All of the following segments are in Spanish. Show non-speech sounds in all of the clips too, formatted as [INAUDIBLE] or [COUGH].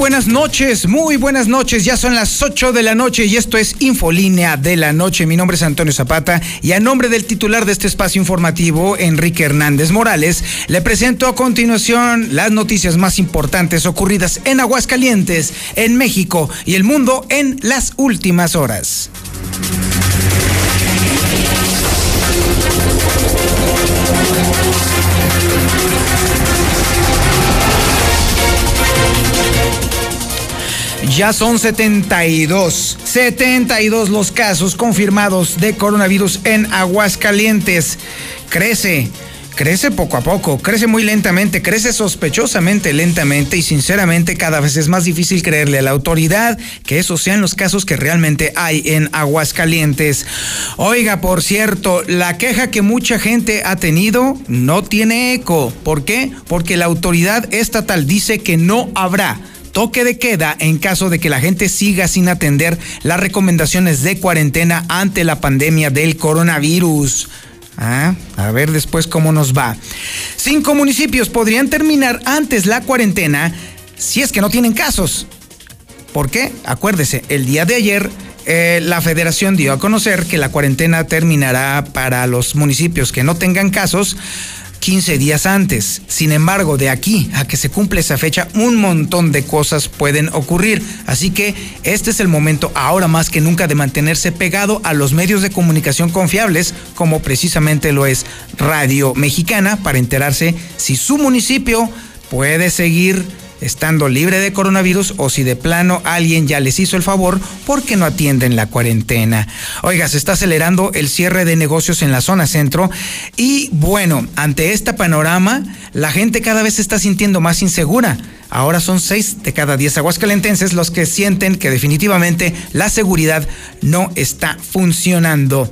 buenas noches, muy buenas noches. Ya son las 8 de la noche y esto es Infolínea de la Noche. Mi nombre es Antonio Zapata y a nombre del titular de este espacio informativo, Enrique Hernández Morales, le presento a continuación las noticias más importantes ocurridas en Aguascalientes, en México y el mundo en las últimas horas. Ya son 72, 72 los casos confirmados de coronavirus en Aguascalientes. Crece, crece poco a poco, crece muy lentamente, crece sospechosamente lentamente y sinceramente cada vez es más difícil creerle a la autoridad que esos sean los casos que realmente hay en Aguascalientes. Oiga, por cierto, la queja que mucha gente ha tenido no tiene eco. ¿Por qué? Porque la autoridad estatal dice que no habrá toque de queda en caso de que la gente siga sin atender las recomendaciones de cuarentena ante la pandemia del coronavirus. Ah, a ver después cómo nos va. Cinco municipios podrían terminar antes la cuarentena si es que no tienen casos. ¿Por qué? Acuérdese, el día de ayer eh, la federación dio a conocer que la cuarentena terminará para los municipios que no tengan casos 15 días antes. Sin embargo, de aquí a que se cumple esa fecha, un montón de cosas pueden ocurrir. Así que este es el momento ahora más que nunca de mantenerse pegado a los medios de comunicación confiables, como precisamente lo es Radio Mexicana, para enterarse si su municipio puede seguir estando libre de coronavirus o si de plano alguien ya les hizo el favor porque no atienden la cuarentena. Oiga, se está acelerando el cierre de negocios en la zona centro y bueno, ante este panorama, la gente cada vez se está sintiendo más insegura. Ahora son seis de cada diez aguascalentenses los que sienten que definitivamente la seguridad no está funcionando.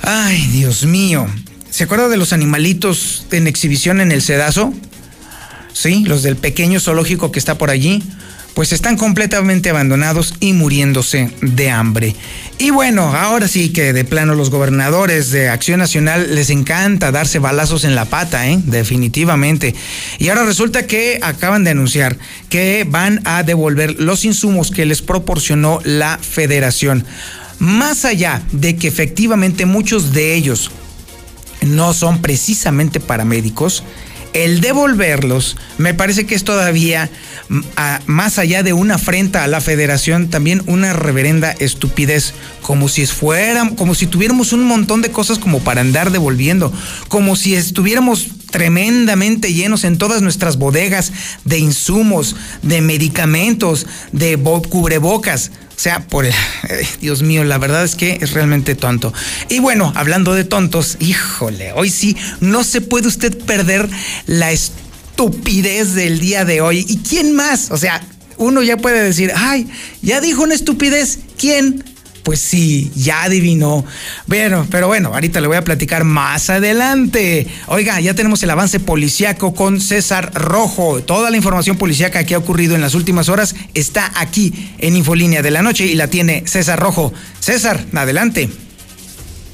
Ay, Dios mío. ¿Se acuerda de los animalitos en exhibición en el Sedazo? ¿Sí? Los del pequeño zoológico que está por allí, pues están completamente abandonados y muriéndose de hambre. Y bueno, ahora sí que de plano los gobernadores de Acción Nacional les encanta darse balazos en la pata, ¿eh? definitivamente. Y ahora resulta que acaban de anunciar que van a devolver los insumos que les proporcionó la federación. Más allá de que efectivamente muchos de ellos no son precisamente paramédicos, el devolverlos me parece que es todavía mm, más allá de una afrenta a la federación, también una reverenda estupidez, como si fueran, como si tuviéramos un montón de cosas como para andar devolviendo, como si estuviéramos tremendamente llenos en todas nuestras bodegas de insumos, de medicamentos, de cubrebocas. Sea, por el, Dios mío, la verdad es que es realmente tonto. Y bueno, hablando de tontos, híjole, hoy sí no se puede usted perder la estupidez del día de hoy. ¿Y quién más? O sea, uno ya puede decir, ay, ya dijo una estupidez. ¿Quién? Pues sí, ya adivinó. Bueno, pero bueno, ahorita le voy a platicar más adelante. Oiga, ya tenemos el avance policiaco con César Rojo. Toda la información policiaca que ha ocurrido en las últimas horas está aquí en Infolínea de la Noche y la tiene César Rojo. César, adelante.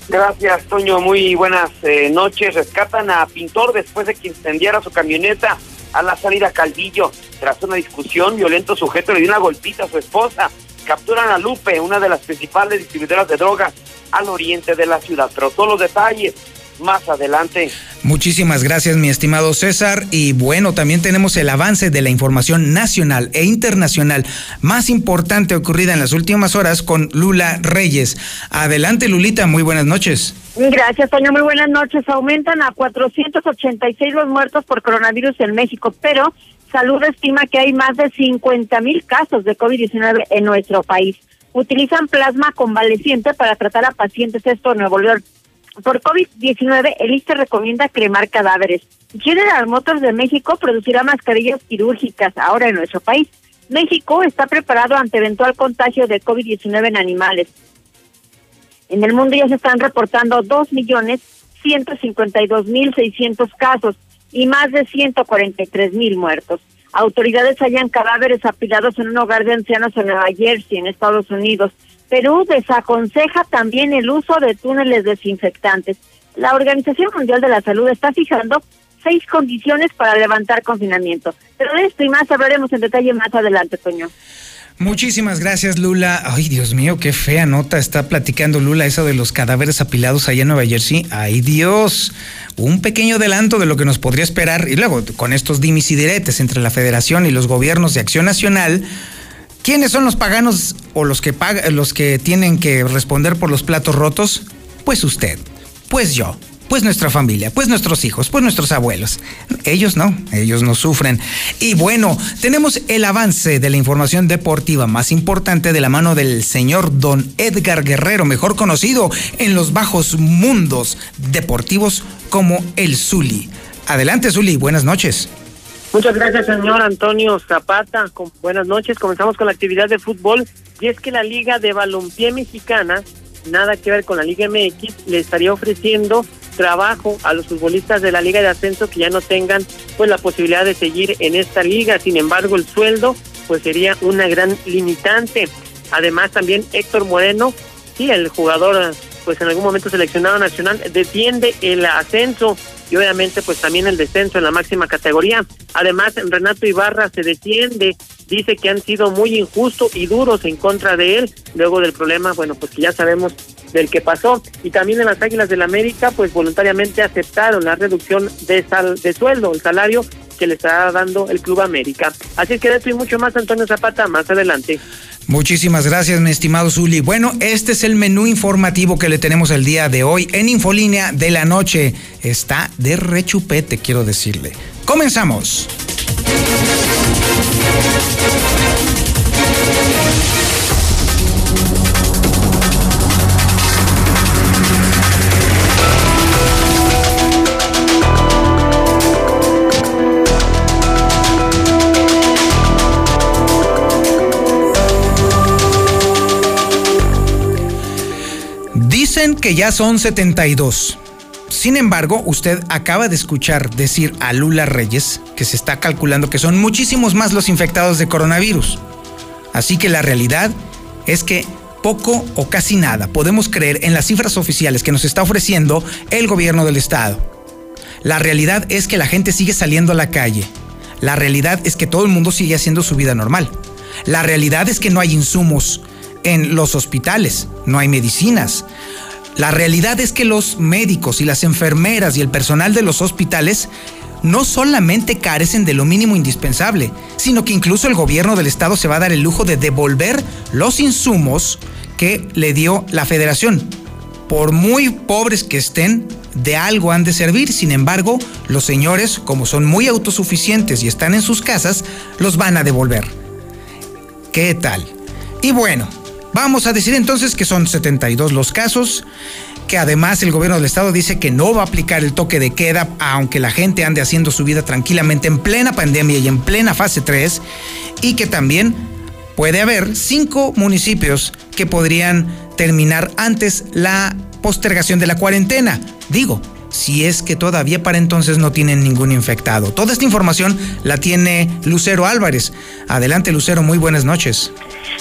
Gracias, Toño. Muy buenas eh, noches. Rescatan a Pintor después de que incendiara su camioneta a la salida Calvillo. Tras una discusión, violento sujeto le dio una golpita a su esposa capturan a Lupe, una de las principales distribuidoras de drogas al oriente de la ciudad. Pero todos los detalles más adelante. Muchísimas gracias, mi estimado César. Y bueno, también tenemos el avance de la información nacional e internacional más importante ocurrida en las últimas horas con Lula Reyes. Adelante, Lulita, muy buenas noches. Gracias, Toño. Muy buenas noches. Aumentan a 486 los muertos por coronavirus en México, pero Salud estima que hay más de 50 mil casos de COVID-19 en nuestro país. Utilizan plasma convaleciente para tratar a pacientes esto en Nuevo León. Por COVID-19, el ISTE recomienda cremar cadáveres. General Motors de México producirá mascarillas quirúrgicas ahora en nuestro país. México está preparado ante eventual contagio de COVID-19 en animales. En el mundo ya se están reportando 2.152.600 casos y más de 143 mil muertos. Autoridades hallan cadáveres apilados en un hogar de ancianos en Nueva Jersey, en Estados Unidos. Perú desaconseja también el uso de túneles desinfectantes. La Organización Mundial de la Salud está fijando seis condiciones para levantar confinamiento. Pero de esto y más hablaremos en detalle más adelante, Toño. Muchísimas gracias, Lula. Ay, Dios mío, qué fea nota está platicando Lula, eso de los cadáveres apilados allá en Nueva Jersey. Ay, Dios. Un pequeño adelanto de lo que nos podría esperar. Y luego, con estos dimis y diretes entre la Federación y los gobiernos de Acción Nacional, ¿quiénes son los paganos o los que, los que tienen que responder por los platos rotos? Pues usted, pues yo pues nuestra familia, pues nuestros hijos, pues nuestros abuelos. Ellos no, ellos no sufren. Y bueno, tenemos el avance de la información deportiva más importante de la mano del señor don Edgar Guerrero, mejor conocido en los bajos mundos deportivos como el Zuli. Adelante, Zuli, buenas noches. Muchas gracias, señor Antonio Zapata. Buenas noches. Comenzamos con la actividad de fútbol. Y es que la Liga de Balompié Mexicana, nada que ver con la Liga MX, le estaría ofreciendo trabajo a los futbolistas de la Liga de Ascenso que ya no tengan pues la posibilidad de seguir en esta liga. Sin embargo, el sueldo pues sería una gran limitante. Además, también Héctor Moreno, sí, el jugador pues en algún momento seleccionado nacional, defiende el ascenso y obviamente pues también el descenso en la máxima categoría. Además, Renato Ibarra se defiende, dice que han sido muy injustos y duros en contra de él, luego del problema, bueno, pues que ya sabemos del que pasó. Y también en las Águilas del América, pues voluntariamente aceptaron la reducción de, sal, de sueldo, el salario que le está dando el Club América. Así que de esto y mucho más, Antonio Zapata, más adelante. Muchísimas gracias, mi estimado Zuli. Bueno, este es el menú informativo que le tenemos el día de hoy en Infolínea de la Noche. Está de rechupete, quiero decirle. Comenzamos. Que ya son 72. Sin embargo, usted acaba de escuchar decir a Lula Reyes que se está calculando que son muchísimos más los infectados de coronavirus. Así que la realidad es que poco o casi nada podemos creer en las cifras oficiales que nos está ofreciendo el gobierno del estado. La realidad es que la gente sigue saliendo a la calle. La realidad es que todo el mundo sigue haciendo su vida normal. La realidad es que no hay insumos en los hospitales, no hay medicinas. La realidad es que los médicos y las enfermeras y el personal de los hospitales no solamente carecen de lo mínimo indispensable, sino que incluso el gobierno del estado se va a dar el lujo de devolver los insumos que le dio la federación. Por muy pobres que estén, de algo han de servir. Sin embargo, los señores, como son muy autosuficientes y están en sus casas, los van a devolver. ¿Qué tal? Y bueno, Vamos a decir entonces que son 72 los casos, que además el gobierno del estado dice que no va a aplicar el toque de queda, aunque la gente ande haciendo su vida tranquilamente en plena pandemia y en plena fase 3, y que también puede haber cinco municipios que podrían terminar antes la postergación de la cuarentena. Digo, si es que todavía para entonces no tienen ningún infectado. Toda esta información la tiene Lucero Álvarez. Adelante, Lucero, muy buenas noches.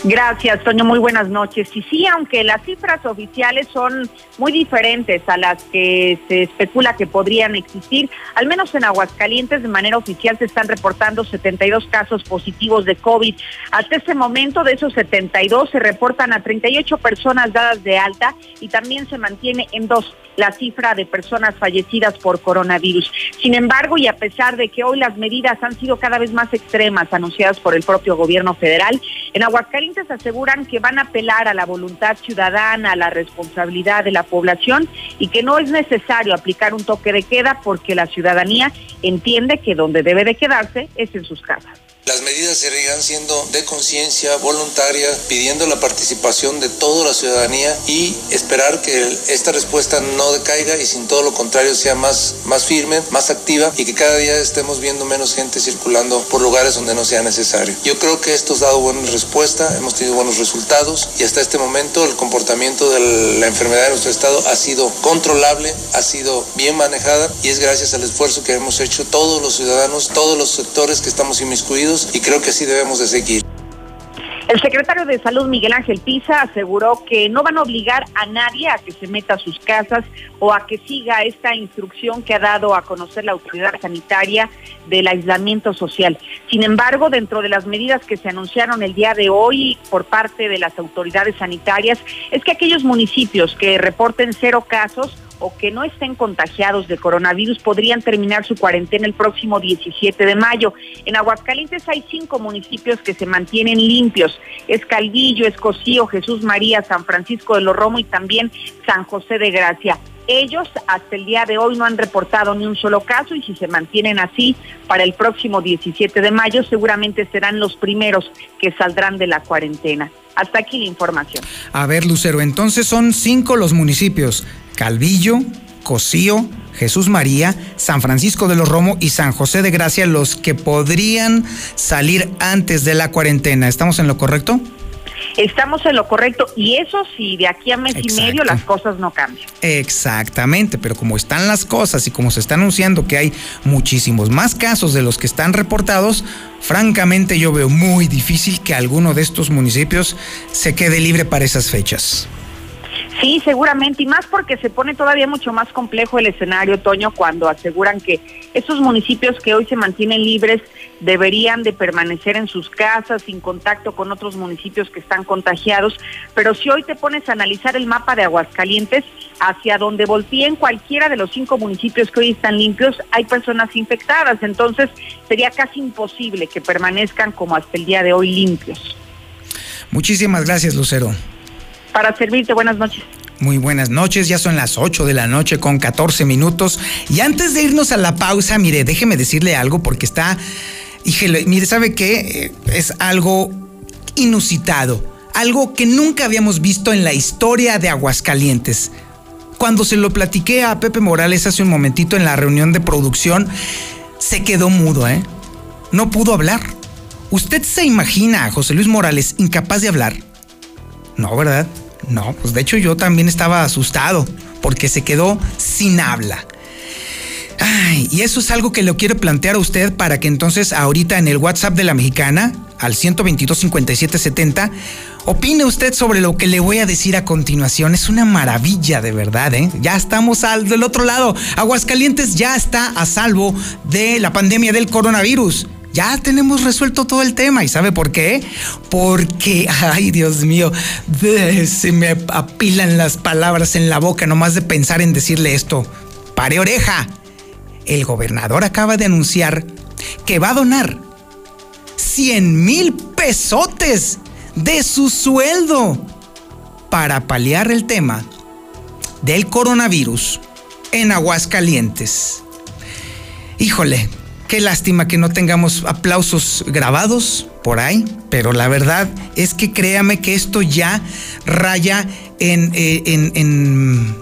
Gracias, Toño. Muy buenas noches. Y sí, aunque las cifras oficiales son muy diferentes a las que se especula que podrían existir, al menos en Aguascalientes de manera oficial se están reportando 72 casos positivos de COVID. Hasta este momento de esos 72 se reportan a 38 personas dadas de alta y también se mantiene en dos la cifra de personas fallecidas por coronavirus. Sin embargo, y a pesar de que hoy las medidas han sido cada vez más extremas anunciadas por el propio gobierno federal, en Aguascalientes aseguran que van a apelar a la voluntad ciudadana, a la responsabilidad de la población y que no es necesario aplicar un toque de queda porque la ciudadanía entiende que donde debe de quedarse es en sus casas. Las medidas seguirán siendo de conciencia voluntaria, pidiendo la participación de toda la ciudadanía y esperar que esta respuesta no decaiga y sin todo lo contrario sea más, más firme, más activa y que cada día estemos viendo menos gente circulando por lugares donde no sea necesario. Yo creo que esto ha dado buena respuesta, hemos tenido buenos resultados y hasta este momento el comportamiento de la enfermedad de nuestro estado ha sido controlable, ha sido bien manejada y es gracias al esfuerzo que hemos hecho todos los ciudadanos, todos los sectores que estamos inmiscuidos y creo que así debemos de seguir. El secretario de Salud, Miguel Ángel Pisa, aseguró que no van a obligar a nadie a que se meta a sus casas o a que siga esta instrucción que ha dado a conocer la autoridad sanitaria del aislamiento social. Sin embargo, dentro de las medidas que se anunciaron el día de hoy por parte de las autoridades sanitarias, es que aquellos municipios que reporten cero casos o que no estén contagiados de coronavirus podrían terminar su cuarentena el próximo 17 de mayo. En Aguascalientes hay cinco municipios que se mantienen limpios. Es Calvillo, Escocío, Jesús María, San Francisco de los Romo y también San José de Gracia. Ellos hasta el día de hoy no han reportado ni un solo caso y si se mantienen así para el próximo 17 de mayo seguramente serán los primeros que saldrán de la cuarentena. Hasta aquí la información. A ver, Lucero, entonces son cinco los municipios. Calvillo, Cocío, Jesús María, San Francisco de los Romo y San José de Gracia los que podrían salir antes de la cuarentena. ¿Estamos en lo correcto? Estamos en lo correcto y eso sí, de aquí a mes y medio las cosas no cambian. Exactamente, pero como están las cosas y como se está anunciando que hay muchísimos más casos de los que están reportados, francamente yo veo muy difícil que alguno de estos municipios se quede libre para esas fechas. Sí, seguramente, y más porque se pone todavía mucho más complejo el escenario, Toño, cuando aseguran que esos municipios que hoy se mantienen libres deberían de permanecer en sus casas sin contacto con otros municipios que están contagiados, pero si hoy te pones a analizar el mapa de Aguascalientes, hacia donde volteen cualquiera de los cinco municipios que hoy están limpios, hay personas infectadas, entonces sería casi imposible que permanezcan como hasta el día de hoy limpios. Muchísimas gracias, Lucero. Para servirte, buenas noches. Muy buenas noches, ya son las 8 de la noche con 14 minutos. Y antes de irnos a la pausa, mire, déjeme decirle algo porque está, híjole, mire, ¿sabe qué? Es algo inusitado, algo que nunca habíamos visto en la historia de Aguascalientes. Cuando se lo platiqué a Pepe Morales hace un momentito en la reunión de producción, se quedó mudo, ¿eh? No pudo hablar. ¿Usted se imagina a José Luis Morales incapaz de hablar? No, ¿verdad? No, pues de hecho yo también estaba asustado porque se quedó sin habla. Ay, y eso es algo que le quiero plantear a usted para que entonces ahorita en el WhatsApp de la mexicana, al 122 5770, opine usted sobre lo que le voy a decir a continuación. Es una maravilla de verdad, ¿eh? Ya estamos al del otro lado. Aguascalientes ya está a salvo de la pandemia del coronavirus ya tenemos resuelto todo el tema. ¿Y sabe por qué? Porque, [LAUGHS] ay Dios mío, se me apilan las palabras en la boca nomás de pensar en decirle esto. Pare oreja. El gobernador acaba de anunciar que va a donar 100 mil pesotes de su sueldo para paliar el tema del coronavirus en Aguascalientes. Híjole, Qué lástima que no tengamos aplausos grabados por ahí, pero la verdad es que créame que esto ya raya en, eh, en,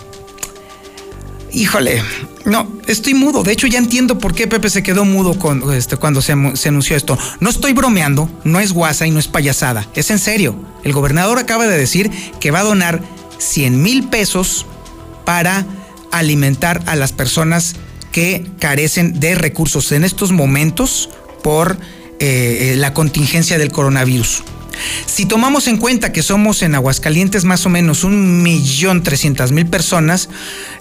Híjole, no, estoy mudo. De hecho, ya entiendo por qué Pepe se quedó mudo este, cuando se, se, anunció esto. No estoy bromeando, no es guasa y no es payasada. Es en serio. El gobernador acaba de decir que va a donar 100 mil pesos para alimentar a las personas que carecen de recursos en estos momentos por eh, la contingencia del coronavirus. Si tomamos en cuenta que somos en Aguascalientes más o menos un millón trescientas mil personas,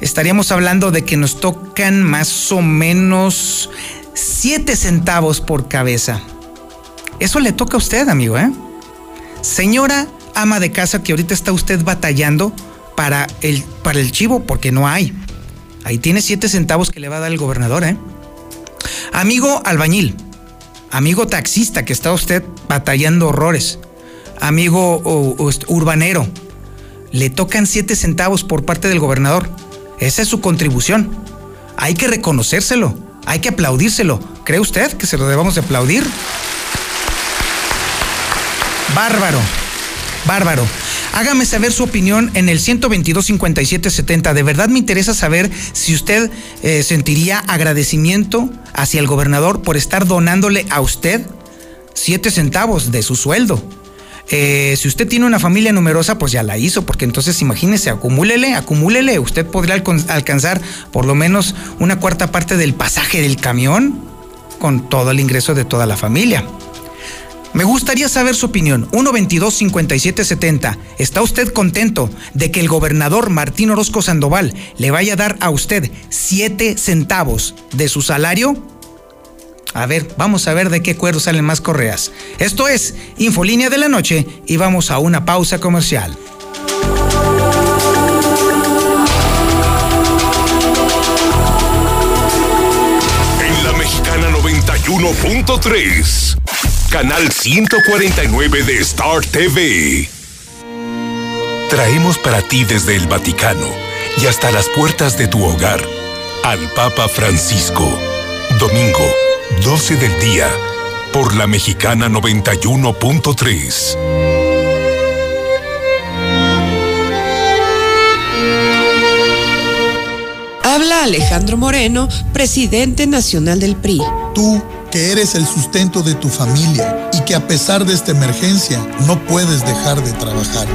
estaríamos hablando de que nos tocan más o menos siete centavos por cabeza. Eso le toca a usted, amigo, ¿eh? Señora ama de casa que ahorita está usted batallando para el, para el chivo porque no hay. Ahí tiene siete centavos que le va a dar el gobernador, ¿eh? Amigo albañil, amigo taxista que está usted batallando horrores, amigo urbanero, le tocan siete centavos por parte del gobernador. Esa es su contribución. Hay que reconocérselo, hay que aplaudírselo. ¿Cree usted que se lo debamos de aplaudir? Bárbaro, bárbaro. Hágame saber su opinión en el 122 57 70. De verdad me interesa saber si usted eh, sentiría agradecimiento hacia el gobernador por estar donándole a usted siete centavos de su sueldo. Eh, si usted tiene una familia numerosa, pues ya la hizo, porque entonces imagínese, acumúlele, acumúlele. Usted podría alcanzar por lo menos una cuarta parte del pasaje del camión con todo el ingreso de toda la familia. Me gustaría saber su opinión. 122-5770. ¿Está usted contento de que el gobernador Martín Orozco Sandoval le vaya a dar a usted 7 centavos de su salario? A ver, vamos a ver de qué cuero salen más correas. Esto es Infolínea de la Noche y vamos a una pausa comercial. En la Mexicana 91.3, canal 149 de Star TV. Traemos para ti desde el Vaticano y hasta las puertas de tu hogar al Papa Francisco. Domingo 12 del día, por la mexicana 91.3. Habla Alejandro Moreno, presidente nacional del PRI. Tú que eres el sustento de tu familia y que a pesar de esta emergencia no puedes dejar de trabajar.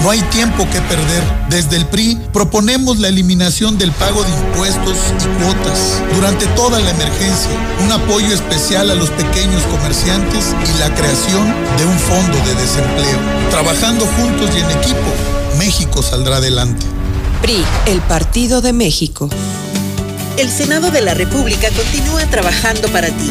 No hay tiempo que perder. Desde el PRI proponemos la eliminación del pago de impuestos y cuotas durante toda la emergencia, un apoyo especial a los pequeños comerciantes y la creación de un fondo de desempleo. Trabajando juntos y en equipo, México saldrá adelante. PRI, el Partido de México. El Senado de la República continúa trabajando para ti.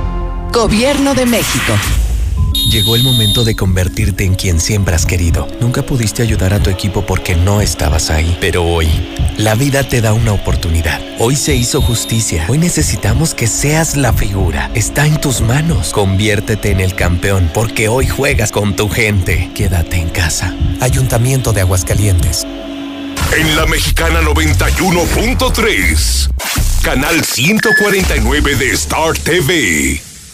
Gobierno de México. Llegó el momento de convertirte en quien siempre has querido. Nunca pudiste ayudar a tu equipo porque no estabas ahí. Pero hoy, la vida te da una oportunidad. Hoy se hizo justicia. Hoy necesitamos que seas la figura. Está en tus manos. Conviértete en el campeón porque hoy juegas con tu gente. Quédate en casa. Ayuntamiento de Aguascalientes. En la mexicana 91.3, canal 149 de Star TV.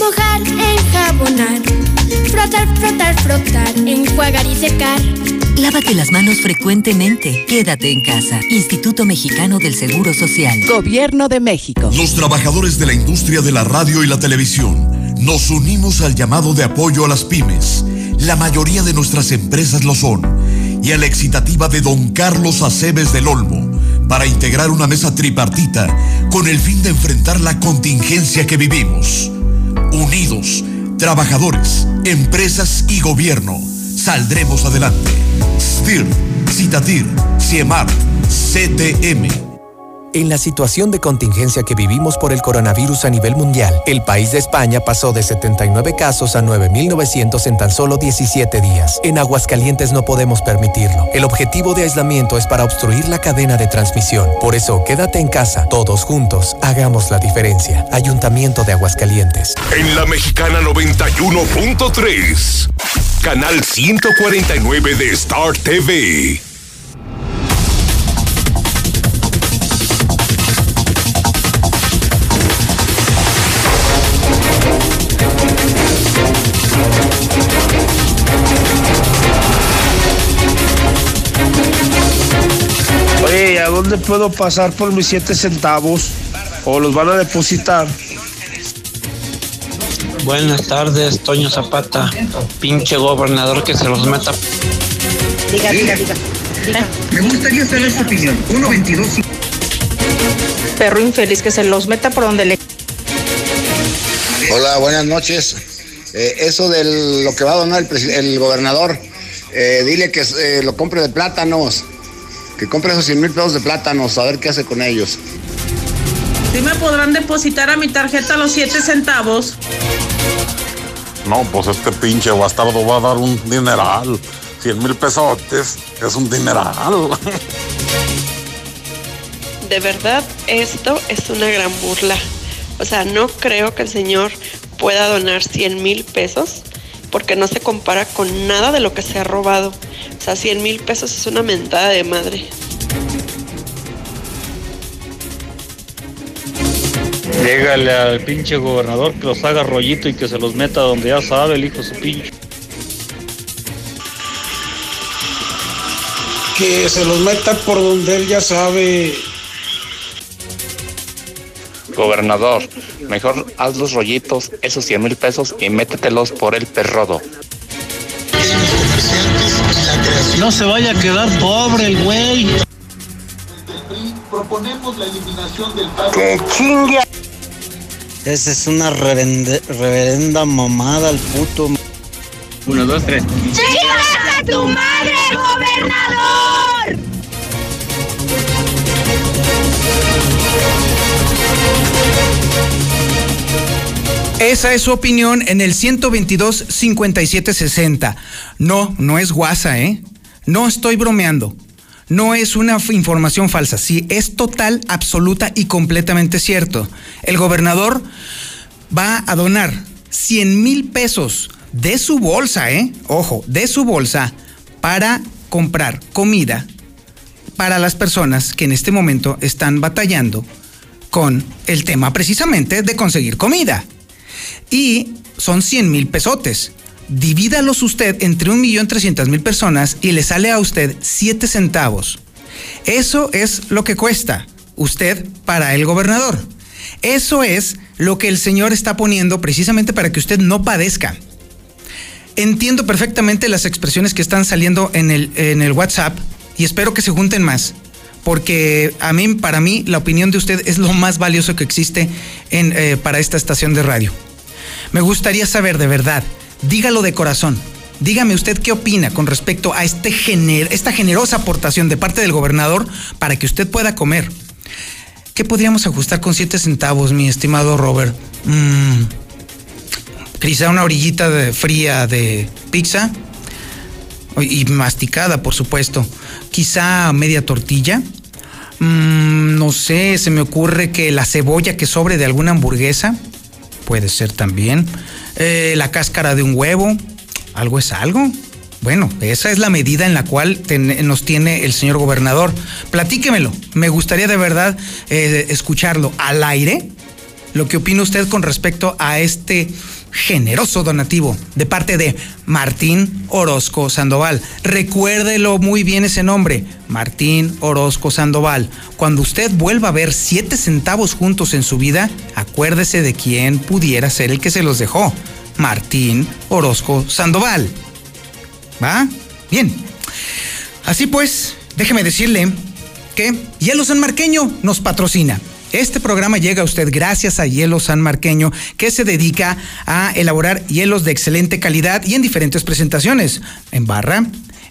Mojar, enjabonar, frotar, frotar, frotar, enjuagar y secar. Lávate las manos frecuentemente. Quédate en casa. Instituto Mexicano del Seguro Social. Gobierno de México. Los trabajadores de la industria de la radio y la televisión nos unimos al llamado de apoyo a las pymes. La mayoría de nuestras empresas lo son. Y a la excitativa de don Carlos Aceves del Olmo para integrar una mesa tripartita con el fin de enfrentar la contingencia que vivimos. Unidos, trabajadores, empresas y gobierno, saldremos adelante. STIR, Citatir, CIEMAR, CTM. En la situación de contingencia que vivimos por el coronavirus a nivel mundial, el país de España pasó de 79 casos a 9.900 en tan solo 17 días. En Aguascalientes no podemos permitirlo. El objetivo de aislamiento es para obstruir la cadena de transmisión. Por eso, quédate en casa. Todos juntos, hagamos la diferencia. Ayuntamiento de Aguascalientes. En la mexicana 91.3, canal 149 de Star TV. ¿Dónde puedo pasar por mis siete centavos? ¿O los van a depositar? Buenas tardes, Toño Zapata. Pinche gobernador que se los meta. Diga, diga, diga. Me gustaría saber su opinión. 122. Perro infeliz que se los meta por donde le. Hola, buenas noches. Eh, eso de lo que va a donar el, el gobernador, eh, dile que eh, lo compre de plátanos, que compre esos 100 mil pesos de plátanos, a ver qué hace con ellos. ¿Sí me podrán depositar a mi tarjeta los 7 centavos? No, pues este pinche bastardo va a dar un dineral. 100 mil pesotes es un dineral. De verdad, esto es una gran burla. O sea, no creo que el señor pueda donar 100 mil pesos porque no se compara con nada de lo que se ha robado. O sea, 100 mil pesos es una mentada de madre. Llégale al pinche gobernador que los haga rollito y que se los meta donde ya sabe el hijo su pinche. Que se los meta por donde él ya sabe. Gobernador, mejor haz los rollitos, esos 100 mil pesos y métetelos por el perrodo. No se vaya a quedar pobre el güey. Proponemos la eliminación del ¡Que chingue! Esa es una reverenda, reverenda mamada al puto. Uno, dos, tres. ¡Chingas a tu madre, gobernador! Esa es su opinión en el 122 5760. No, no es guasa, ¿eh? No estoy bromeando. No es una información falsa. Sí, es total, absoluta y completamente cierto. El gobernador va a donar 100 mil pesos de su bolsa, ¿eh? Ojo, de su bolsa para comprar comida para las personas que en este momento están batallando con el tema precisamente de conseguir comida. Y son 100 mil pesotes. Divídalos usted entre 1.300.000 personas y le sale a usted 7 centavos. Eso es lo que cuesta usted para el gobernador. Eso es lo que el señor está poniendo precisamente para que usted no padezca. Entiendo perfectamente las expresiones que están saliendo en el, en el WhatsApp y espero que se junten más. Porque a mí, para mí, la opinión de usted es lo más valioso que existe en, eh, para esta estación de radio. Me gustaría saber de verdad, dígalo de corazón. Dígame usted qué opina con respecto a este gener esta generosa aportación de parte del gobernador para que usted pueda comer. ¿Qué podríamos ajustar con 7 centavos, mi estimado Robert? Mm, quizá una orillita de, fría de pizza y masticada, por supuesto. Quizá media tortilla. Mm, no sé, se me ocurre que la cebolla que sobre de alguna hamburguesa puede ser también. Eh, la cáscara de un huevo, algo es algo. Bueno, esa es la medida en la cual nos tiene el señor gobernador. Platíquemelo. Me gustaría de verdad eh, escucharlo al aire. Lo que opina usted con respecto a este generoso donativo de parte de Martín Orozco Sandoval. Recuérdelo muy bien ese nombre, Martín Orozco Sandoval. Cuando usted vuelva a ver siete centavos juntos en su vida, acuérdese de quién pudiera ser el que se los dejó. Martín Orozco Sandoval. ¿Va? Bien. Así pues, déjeme decirle que Hielo San Marqueño nos patrocina. Este programa llega a usted gracias a Hielo San Marqueño, que se dedica a elaborar hielos de excelente calidad y en diferentes presentaciones, en barra,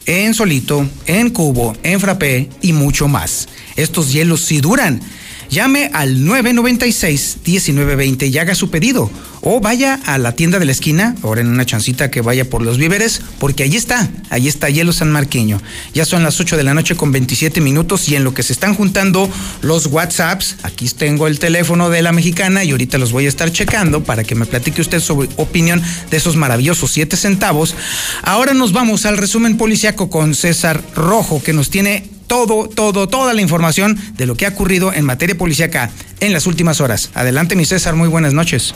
en solito, en cubo, en frappé y mucho más. Estos hielos sí duran. Llame al 996-1920 y haga su pedido. O vaya a la tienda de la esquina, ahora en una chancita que vaya por los víveres, porque ahí está, ahí está Hielo San Marqueño. Ya son las 8 de la noche con 27 minutos y en lo que se están juntando los WhatsApps, aquí tengo el teléfono de la mexicana y ahorita los voy a estar checando para que me platique usted su opinión de esos maravillosos 7 centavos. Ahora nos vamos al resumen policiaco con César Rojo, que nos tiene todo, todo, toda la información de lo que ha ocurrido en materia policíaca en las últimas horas. Adelante, mi César, muy buenas noches.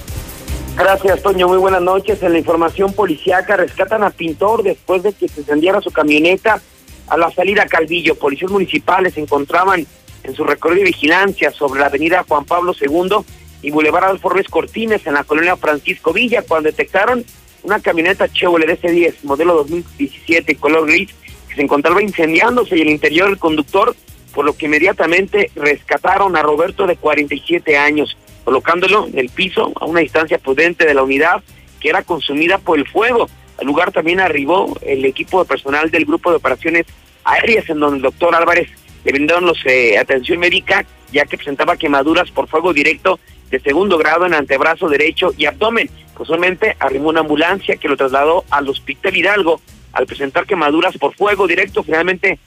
Gracias, Toño. Muy buenas noches. En la información policiaca rescatan a Pintor después de que se incendiara su camioneta a la salida a Calvillo. Policías municipales encontraban en su recorrido de vigilancia sobre la avenida Juan Pablo II y Boulevard Adolfo Cortines en la colonia Francisco Villa cuando detectaron una camioneta Chevrolet DC10 modelo 2017 color gris se encontraba incendiándose y el interior del conductor por lo que inmediatamente rescataron a Roberto de 47 años, colocándolo en el piso a una distancia prudente de la unidad que era consumida por el fuego. Al lugar también arribó el equipo de personal del grupo de operaciones aéreas en donde el doctor Álvarez le brindaron los, eh, atención médica ya que presentaba quemaduras por fuego directo de segundo grado en antebrazo derecho y abdomen. Posiblemente arrimó una ambulancia que lo trasladó al Hospital Hidalgo al presentar quemaduras por fuego directo. Finalmente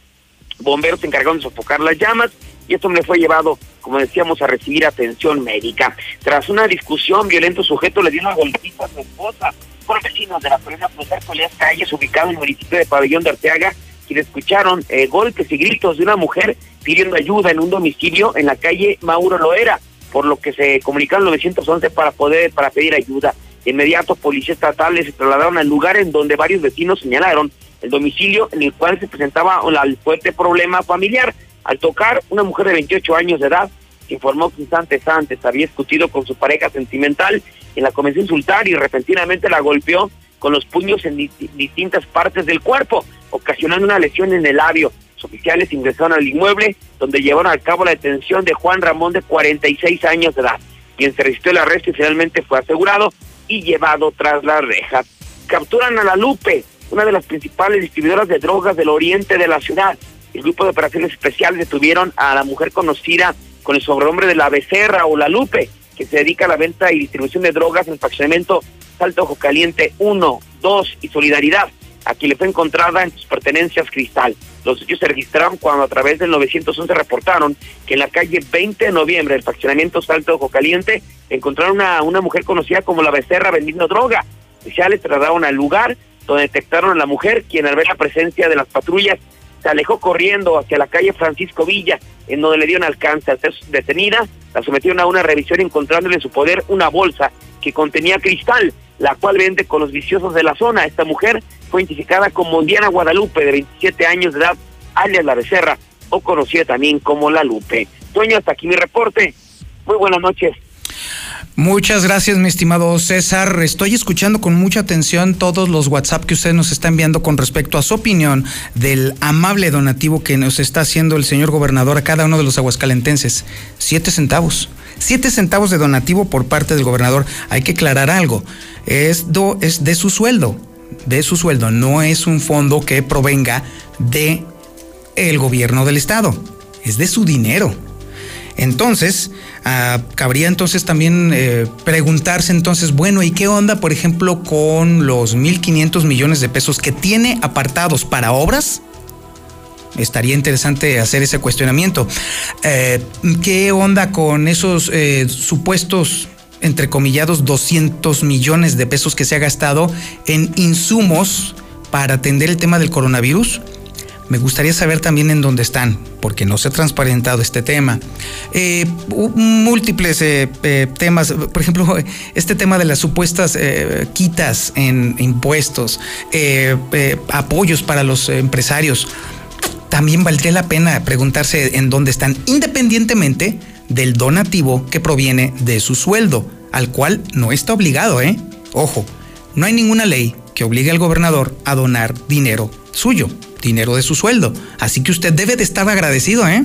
bomberos se encargaron de sofocar las llamas y esto me fue llevado, como decíamos, a recibir atención médica. Tras una discusión, violento sujeto le dio una golpita a su esposa por vecinos de la colonia Plutarco Leas Calles, ubicado en el municipio de Pabellón de Arteaga, quienes escucharon eh, golpes y gritos de una mujer pidiendo ayuda en un domicilio en la calle Mauro Loera, por lo que se comunicaron 911 para poder para pedir ayuda. Inmediato, policías estatales se trasladaron al lugar en donde varios vecinos señalaron el domicilio en el cual se presentaba el fuerte problema familiar. Al tocar, una mujer de 28 años de edad informó que instantes antes había discutido con su pareja sentimental y la comenzó a insultar y repentinamente la golpeó con los puños en distintas partes del cuerpo, ocasionando una lesión en el labio. Los oficiales ingresaron al inmueble donde llevaron a cabo la detención de Juan Ramón de 46 años de edad, quien se resistió el arresto y finalmente fue asegurado y llevado tras las rejas. Capturan a la Lupe, una de las principales distribuidoras de drogas del oriente de la ciudad. El grupo de operaciones especiales detuvieron a la mujer conocida con el sobrenombre de la Becerra o la Lupe, que se dedica a la venta y distribución de drogas en el fraccionamiento Salto Ojo Caliente 1, 2 y Solidaridad, a quien le fue encontrada en sus pertenencias cristal. Los hechos se registraron cuando a través del 911 reportaron que en la calle 20 de noviembre del fraccionamiento Salto Ojo Caliente encontraron a una mujer conocida como la Becerra vendiendo droga. Oficiales trasladaron al lugar donde detectaron a la mujer, quien al ver la presencia de las patrullas se alejó corriendo hacia la calle Francisco Villa, en donde le dieron alcance. Al ser detenida, la sometieron a una revisión encontrándole en su poder una bolsa que contenía cristal, la cual vende con los viciosos de la zona. Esta mujer identificada como Diana Guadalupe, de 27 años de edad, alias La Becerra, o conocida también como La Lupe. Dueño, hasta aquí mi reporte. Muy buenas noches. Muchas gracias, mi estimado César. Estoy escuchando con mucha atención todos los WhatsApp que usted nos está enviando con respecto a su opinión del amable donativo que nos está haciendo el señor gobernador a cada uno de los aguascalentenses. Siete centavos. Siete centavos de donativo por parte del gobernador. Hay que aclarar algo. Esto es de su sueldo. De su sueldo. No es un fondo que provenga de el gobierno del estado. Es de su dinero. Entonces, ah, cabría entonces también eh, preguntarse entonces, bueno, ¿y qué onda, por ejemplo, con los 1.500 millones de pesos que tiene apartados para obras? Estaría interesante hacer ese cuestionamiento. Eh, ¿Qué onda con esos eh, supuestos, entrecomillados, 200 millones de pesos que se ha gastado en insumos para atender el tema del coronavirus? Me gustaría saber también en dónde están, porque no se ha transparentado este tema. Eh, múltiples eh, eh, temas, por ejemplo, [LAUGHS] este tema de las supuestas quitas en impuestos, apoyos para los empresarios. También valdría la pena preguntarse en dónde están, independientemente del donativo que proviene de su sueldo, al cual no está obligado, ¿eh? Ojo, no hay ninguna ley que obligue al gobernador a donar dinero suyo dinero de su sueldo. Así que usted debe de estar agradecido, ¿eh?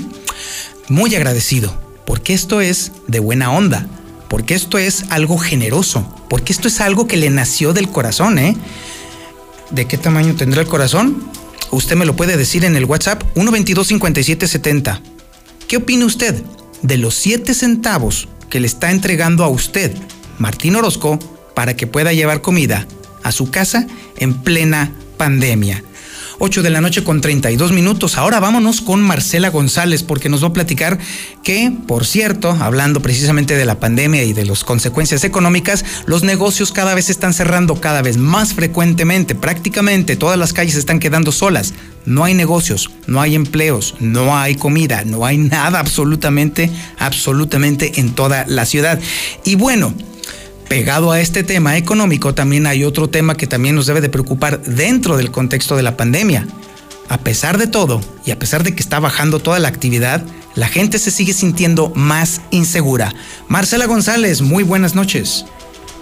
Muy agradecido, porque esto es de buena onda, porque esto es algo generoso, porque esto es algo que le nació del corazón, ¿eh? ¿De qué tamaño tendrá el corazón? Usted me lo puede decir en el WhatsApp 122-5770. ¿Qué opina usted de los 7 centavos que le está entregando a usted Martín Orozco para que pueda llevar comida a su casa en plena pandemia? 8 de la noche con 32 minutos. Ahora vámonos con Marcela González porque nos va a platicar que, por cierto, hablando precisamente de la pandemia y de las consecuencias económicas, los negocios cada vez están cerrando cada vez más frecuentemente. Prácticamente todas las calles están quedando solas. No hay negocios, no hay empleos, no hay comida, no hay nada absolutamente, absolutamente en toda la ciudad. Y bueno, pegado a este tema económico, también hay otro tema que también nos debe de preocupar dentro del contexto de la pandemia. A pesar de todo, y a pesar de que está bajando toda la actividad, la gente se sigue sintiendo más insegura. Marcela González, muy buenas noches.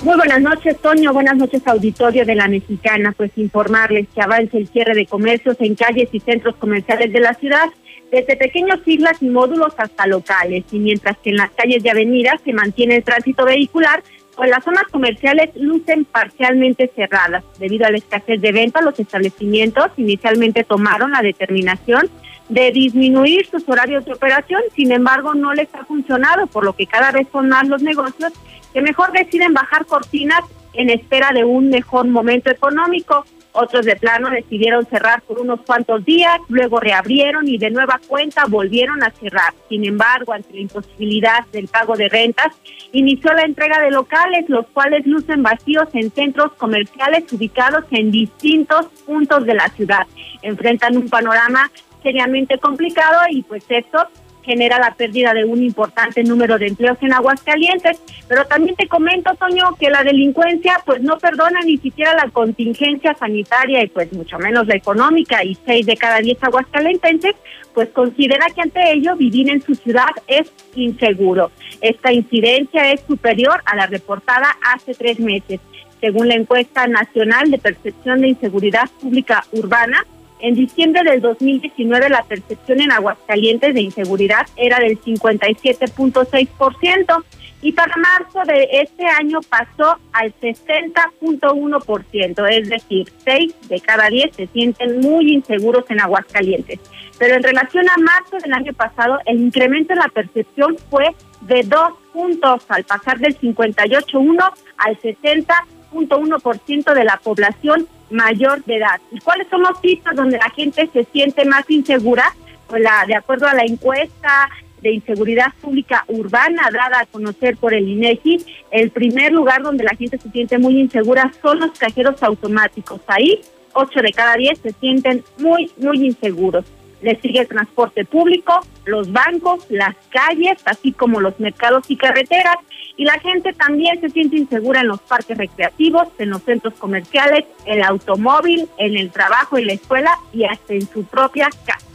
Muy buenas noches, Toño. Buenas noches, auditorio de la Mexicana. Pues informarles que avance el cierre de comercios en calles y centros comerciales de la ciudad, desde pequeños islas y módulos hasta locales. Y mientras que en las calles y avenidas se mantiene el tránsito vehicular, pues las zonas comerciales lucen parcialmente cerradas. Debido a la escasez de venta, los establecimientos inicialmente tomaron la determinación de disminuir sus horarios de operación, sin embargo no les ha funcionado, por lo que cada vez son más los negocios que mejor deciden bajar cortinas en espera de un mejor momento económico. Otros de plano decidieron cerrar por unos cuantos días, luego reabrieron y de nueva cuenta volvieron a cerrar. Sin embargo, ante la imposibilidad del pago de rentas, inició la entrega de locales, los cuales lucen vacíos en centros comerciales ubicados en distintos puntos de la ciudad. Enfrentan un panorama seriamente complicado y pues esto genera la pérdida de un importante número de empleos en Aguascalientes. Pero también te comento, Toño, que la delincuencia pues no perdona ni siquiera la contingencia sanitaria y pues mucho menos la económica y seis de cada diez aguascalentenses pues considera que ante ello vivir en su ciudad es inseguro. Esta incidencia es superior a la reportada hace tres meses. Según la encuesta nacional de percepción de inseguridad pública urbana, en diciembre del 2019 la percepción en Aguascalientes de inseguridad era del 57.6% y para marzo de este año pasó al 60.1%, es decir, 6 de cada 10 se sienten muy inseguros en Aguascalientes. Pero en relación a marzo del año pasado, el incremento en la percepción fue de 2 puntos al pasar del 58.1 al 60.1% de la población mayor de edad. ¿Y cuáles son los sitios donde la gente se siente más insegura? Pues la, de acuerdo a la encuesta de inseguridad pública urbana dada a conocer por el INEGI, el primer lugar donde la gente se siente muy insegura son los cajeros automáticos. Ahí, ocho de cada diez se sienten muy, muy inseguros. Le sigue el transporte público, los bancos, las calles, así como los mercados y carreteras. Y la gente también se siente insegura en los parques recreativos, en los centros comerciales, el automóvil, en el trabajo y la escuela y hasta en su propia casa.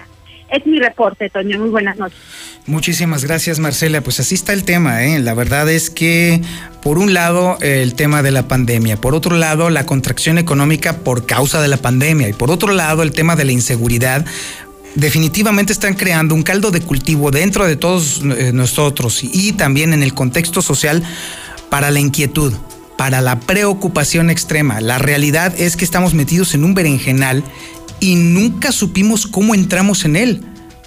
Es mi reporte, Toño. Muy buenas noches. Muchísimas gracias, Marcela. Pues así está el tema. ¿eh? La verdad es que, por un lado, el tema de la pandemia. Por otro lado, la contracción económica por causa de la pandemia. Y por otro lado, el tema de la inseguridad definitivamente están creando un caldo de cultivo dentro de todos eh, nosotros y también en el contexto social para la inquietud, para la preocupación extrema. La realidad es que estamos metidos en un berenjenal y nunca supimos cómo entramos en él.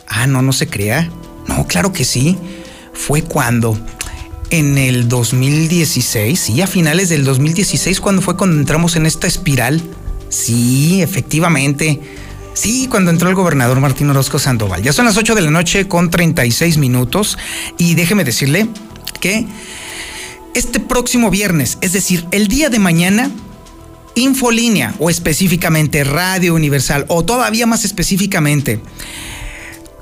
Ah, no, no se crea. No, claro que sí. Fue cuando en el 2016, sí, a finales del 2016, cuando fue cuando entramos en esta espiral. Sí, efectivamente Sí, cuando entró el gobernador Martín Orozco Sandoval. Ya son las 8 de la noche con 36 minutos y déjeme decirle que este próximo viernes, es decir, el día de mañana, Infolínea o específicamente Radio Universal o todavía más específicamente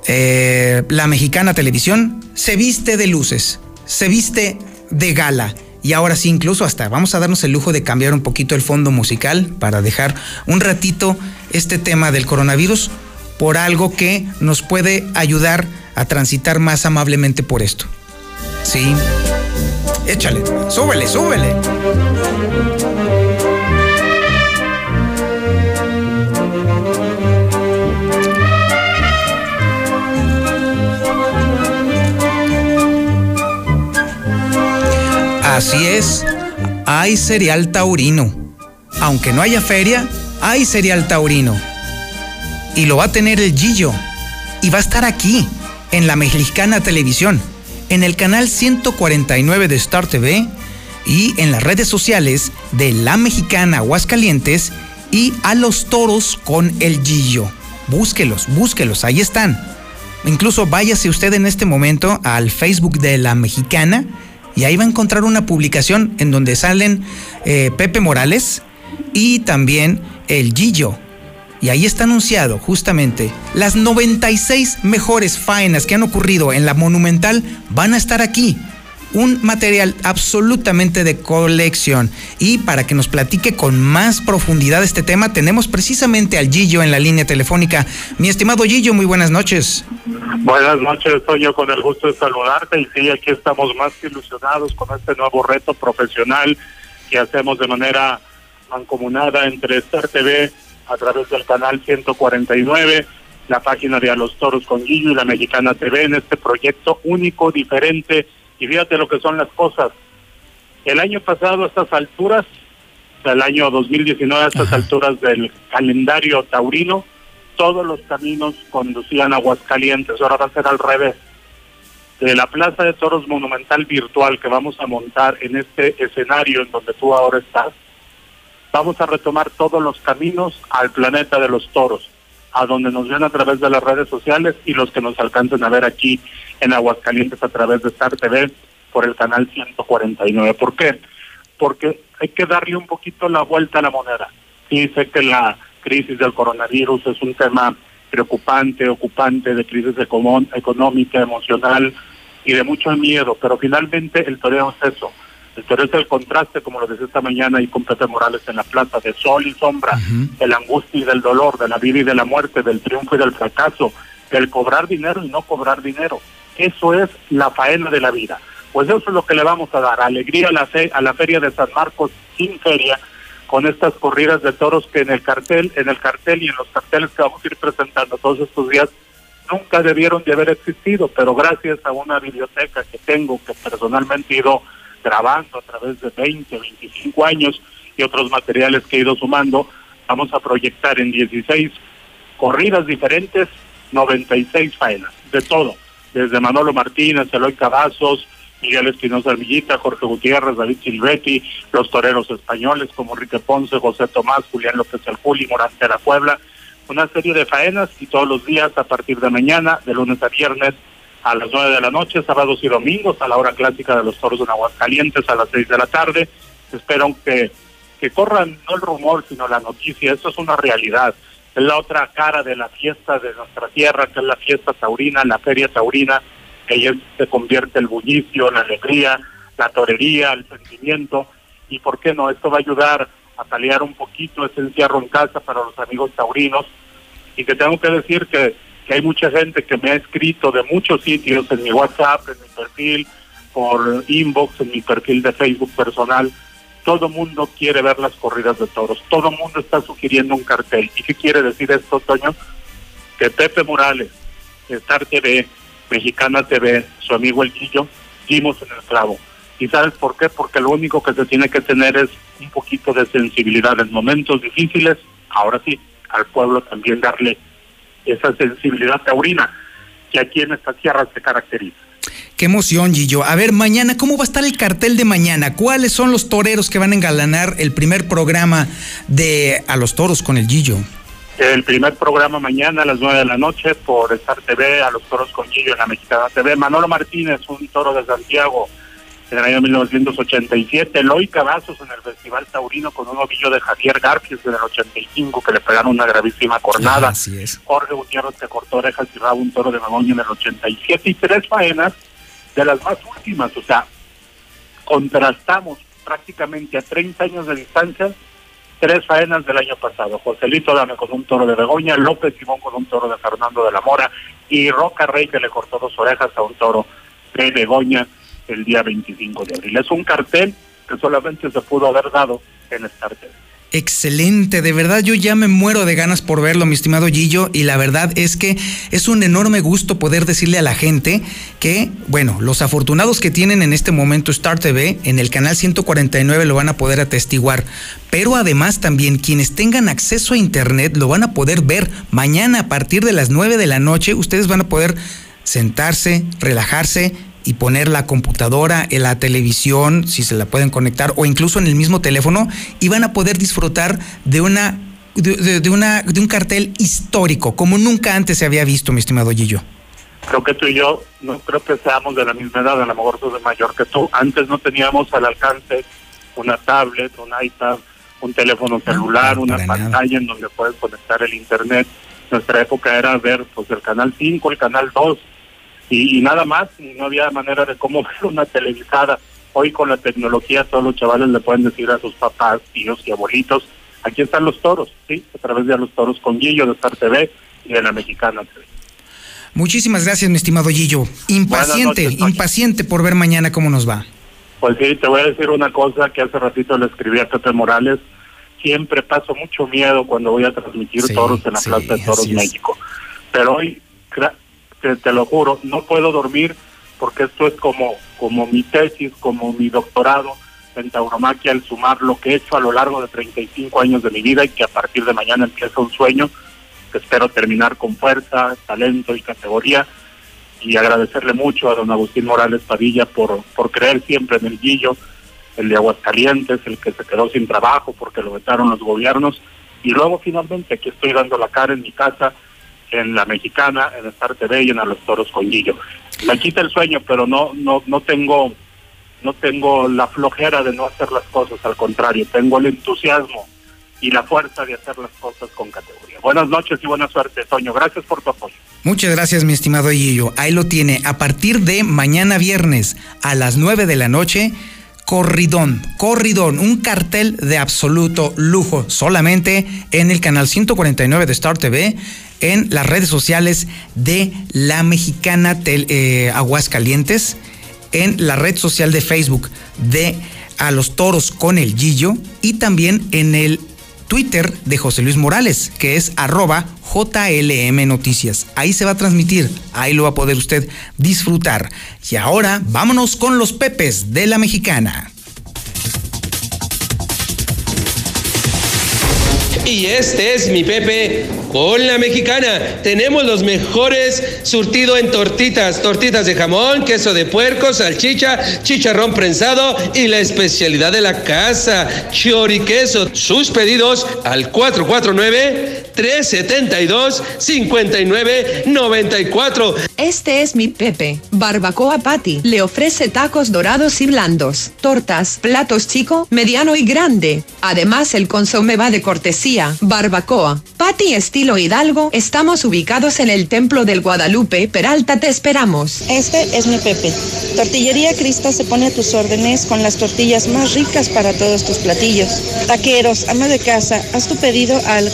eh, la mexicana televisión se viste de luces, se viste de gala y ahora sí, incluso hasta vamos a darnos el lujo de cambiar un poquito el fondo musical para dejar un ratito este tema del coronavirus por algo que nos puede ayudar a transitar más amablemente por esto. Sí. Échale, súbele, súbele. Así es, hay cereal taurino. Aunque no haya feria, hay cereal taurino. Y lo va a tener el Gillo. Y va a estar aquí, en la Mexicana Televisión, en el canal 149 de Star TV y en las redes sociales de La Mexicana Aguascalientes y a los toros con el Gillo. Búsquelos, búsquelos, ahí están. Incluso váyase usted en este momento al Facebook de La Mexicana y ahí va a encontrar una publicación en donde salen eh, Pepe Morales y también el Gillo. Y ahí está anunciado justamente las 96 mejores faenas que han ocurrido en la Monumental van a estar aquí. Un material absolutamente de colección. Y para que nos platique con más profundidad este tema, tenemos precisamente al Gillo en la línea telefónica. Mi estimado Gillo, muy buenas noches. Buenas noches, estoy yo con el gusto de saludarte y sí, aquí estamos más que ilusionados con este nuevo reto profesional que hacemos de manera mancomunada entre Star TV a través del canal 149, la página de A los Toros con Guillo y la Mexicana TV en este proyecto único, diferente. Y fíjate lo que son las cosas. El año pasado a estas alturas, el año 2019 a estas alturas del calendario taurino, todos los caminos conducían a Aguascalientes. Ahora va a ser al revés. De la Plaza de Toros Monumental Virtual que vamos a montar en este escenario en donde tú ahora estás, vamos a retomar todos los caminos al planeta de los toros, a donde nos ven a través de las redes sociales y los que nos alcancen a ver aquí en Aguascalientes a través de Star TV por el canal 149. ¿Por qué? Porque hay que darle un poquito la vuelta a la moneda. Sí, sé que la crisis del coronavirus es un tema preocupante, ocupante, de crisis económica, emocional y de mucho miedo, pero finalmente el toreo es eso. Toreo es el contraste, como lo decía esta mañana y con Pepe Morales en la plaza, de sol y sombra, de la angustia y del dolor, de la vida y de la muerte, del triunfo y del fracaso, del cobrar dinero y no cobrar dinero. Eso es la faena de la vida. Pues eso es lo que le vamos a dar, alegría a la, fe, a la feria de San Marcos sin feria, con estas corridas de toros que en el cartel, en el cartel y en los carteles que vamos a ir presentando todos estos días nunca debieron de haber existido, pero gracias a una biblioteca que tengo, que personalmente he ido grabando a través de 20, 25 años y otros materiales que he ido sumando, vamos a proyectar en 16 corridas diferentes 96 faenas, de todo, desde Manolo Martínez, Eloy Cavazos, Miguel Espinosa Armillita, Jorge Gutiérrez, David Silvetti, los toreros españoles como Enrique Ponce, José Tomás, Julián López El Juli, Morante de la Puebla, una serie de faenas y todos los días a partir de mañana, de lunes a viernes, a las nueve de la noche, sábados y domingos, a la hora clásica de los toros en Aguascalientes, a las seis de la tarde. Espero que, que corran no el rumor, sino la noticia. Eso es una realidad. Es la otra cara de la fiesta de nuestra tierra, que es la fiesta taurina, la feria taurina, ahí se convierte el bullicio, la alegría, la torería, el sentimiento. Y por qué no, esto va a ayudar a paliar un poquito ese encierro en casa para los amigos taurinos. Y que tengo que decir que, que hay mucha gente que me ha escrito de muchos sitios, en mi WhatsApp, en mi perfil, por inbox, en mi perfil de Facebook personal. Todo mundo quiere ver las corridas de toros. Todo mundo está sugiriendo un cartel. ¿Y qué quiere decir esto, Toño? Que Pepe Morales, Star TV, Mexicana TV, su amigo El Guillo, dimos en el clavo. ¿Y sabes por qué? Porque lo único que se tiene que tener es un poquito de sensibilidad en momentos difíciles. Ahora sí, al pueblo también darle esa sensibilidad taurina que aquí en esta tierra se caracteriza. Qué emoción, Gillo. A ver, mañana, ¿cómo va a estar el cartel de mañana? ¿Cuáles son los toreros que van a engalanar el primer programa de A los Toros con el Gillo? El primer programa mañana a las nueve de la noche por Star TV, A los Toros con Gillo en la Mexicana TV. Manolo Martínez, un toro de Santiago en el año 1987. Eloy Cavazos en el Festival Taurino con un ovillo de Javier Garfield en el 85 que le pegaron una gravísima cornada. así es. Jorge Gutiérrez que cortó orejas y rabo un toro de Magoña en el 87 y tres faenas de las más últimas. O sea, contrastamos prácticamente a 30 años de distancia tres faenas del año pasado. Joselito Dame con un toro de Begoña, López Simón con un toro de Fernando de la Mora y Roca Rey que le cortó dos orejas a un toro de Begoña el día 25 de abril. Es un cartel que solamente se pudo haber dado en Star TV. Excelente, de verdad yo ya me muero de ganas por verlo, mi estimado Gillo, y la verdad es que es un enorme gusto poder decirle a la gente que, bueno, los afortunados que tienen en este momento Star TV en el canal 149 lo van a poder atestiguar, pero además también quienes tengan acceso a internet lo van a poder ver mañana a partir de las 9 de la noche, ustedes van a poder sentarse, relajarse y poner la computadora en la televisión, si se la pueden conectar, o incluso en el mismo teléfono, y van a poder disfrutar de una de, de una de un cartel histórico, como nunca antes se había visto, mi estimado Gillo. Creo que tú y yo no creo que seamos de la misma edad, a lo mejor de mayor que tú. Antes no teníamos al alcance una tablet, un iPad, un teléfono celular, una pantalla en donde puedes conectar el internet. Nuestra época era ver pues el canal 5, el canal 2, y, y nada más, y no había manera de cómo [LAUGHS] ver una televisada. Hoy con la tecnología todos los chavales le pueden decir a sus papás, tíos y abuelitos, aquí están los toros, ¿sí? A través de los toros con Guillo de Star TV y de la Mexicana TV. Muchísimas gracias, mi estimado Gillo. Impaciente, noches, impaciente por ver mañana cómo nos va. Pues sí, te voy a decir una cosa que hace ratito le escribí a Pepe Morales. Siempre paso mucho miedo cuando voy a transmitir Sí, toros en la sí, Plaza de Toros. México. Pero hoy, te, lo juro, no puedo dormir porque esto es como, como mi tesis, como mi doctorado en tauromaquia, el sumar lo que he hecho a lo largo de 35 años de mi vida y que a partir de mañana empieza un sueño que espero terminar con fuerza, talento y categoría. Y agradecerle mucho a don Agustín Morales Padilla por, por creer siempre en el Guillo, el de Aguascalientes, el que se quedó sin trabajo porque lo vetaron los gobiernos, y luego finalmente aquí estoy dando la cara en mi casa, en la mexicana, en Star TV y en A los Toros con Guillo. Me quita el sueño, pero no, no, no tengo, no tengo la flojera de no hacer las cosas, al contrario, tengo el entusiasmo y la fuerza de hacer las cosas con categoría. Buenas noches y buena suerte, Toño. Gracias por tu apoyo. Muchas gracias, mi estimado Gillo. Ahí lo tiene. A partir de mañana viernes a las 9 de la noche, Corridón, Corridón, un cartel de absoluto lujo, solamente en el canal 149 de Star TV, en las redes sociales de la mexicana eh, Aguascalientes, en la red social de Facebook de A los Toros con el Gillo y también en el Twitter de José Luis Morales, que es arroba JLM Noticias. Ahí se va a transmitir, ahí lo va a poder usted disfrutar. Y ahora vámonos con los Pepes de la Mexicana. Y este es mi Pepe con la mexicana. Tenemos los mejores surtido en tortitas. Tortitas de jamón, queso de puerco, salchicha, chicharrón prensado y la especialidad de la casa, choriqueso. Sus pedidos al 449-372-5994. Este es mi Pepe. Barbacoa Patty. Le ofrece tacos dorados y blandos, tortas, platos chico, mediano y grande. Además, el consomé va de cortesía. Barbacoa. Patty estilo Hidalgo. Estamos ubicados en el Templo del Guadalupe. Peralta, te esperamos. Este es mi Pepe. Tortillería Crista se pone a tus órdenes con las tortillas más ricas para todos tus platillos. Taqueros, ama de casa, haz tu pedido al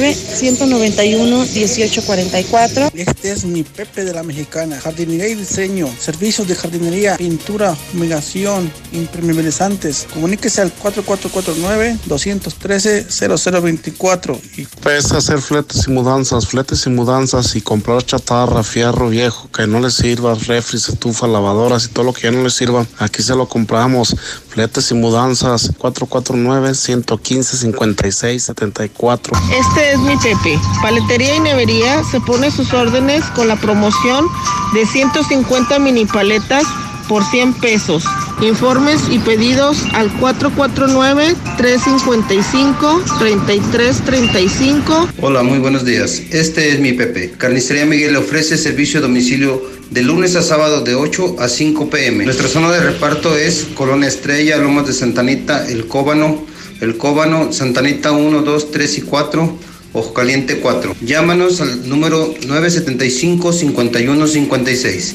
449-191-1844. Este es mi Pepe de la Mexicana. Jardinería y diseño. Servicios de jardinería, pintura, fumigación, impermeabilizantes. Comuníquese al 4449-213-0024. Y Pesa hacer fletes y mudanzas, fletes y mudanzas y comprar chatarra, fierro viejo que no le sirva, refris, estufa, lavadoras y todo lo que ya no le sirva. Aquí se lo compramos. Fletes y mudanzas 449-115-5674. Este es mi Pepe. Paletería y nevería se pone sus órdenes con la promoción de 150 mini paletas por 100 pesos. Informes y pedidos al 449-355-3335. Hola, muy buenos días. Este es mi Pepe. Carnicería Miguel ofrece servicio a domicilio de lunes a sábado de 8 a 5 pm. Nuestra zona de reparto es Colonia Estrella, Lomas de Santanita, El Cóbano, El Cóbano, Santanita 1, 2, 3 y 4. Ojo Caliente 4. Llámanos al número 975-5156.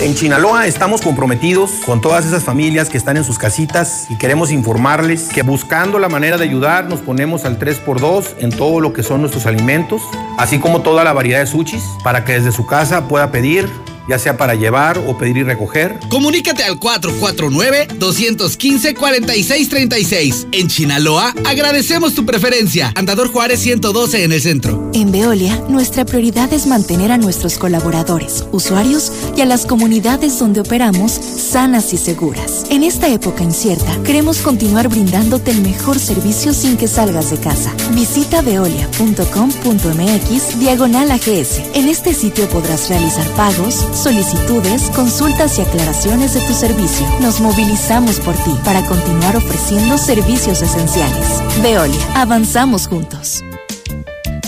En Chinaloa estamos comprometidos con todas esas familias que están en sus casitas y queremos informarles que buscando la manera de ayudar nos ponemos al 3x2 en todo lo que son nuestros alimentos, así como toda la variedad de sushis, para que desde su casa pueda pedir ya sea para llevar o pedir y recoger. Comunícate al 449-215-4636. En Chinaloa agradecemos tu preferencia. Andador Juárez 112 en el centro. En Veolia, nuestra prioridad es mantener a nuestros colaboradores, usuarios y a las comunidades donde operamos sanas y seguras. En esta época incierta, queremos continuar brindándote el mejor servicio sin que salgas de casa. Visita veolia.com.mx diagonal AGS. En este sitio podrás realizar pagos, solicitudes, consultas y aclaraciones de tu servicio. Nos movilizamos por ti para continuar ofreciendo servicios esenciales. Veolia, avanzamos juntos.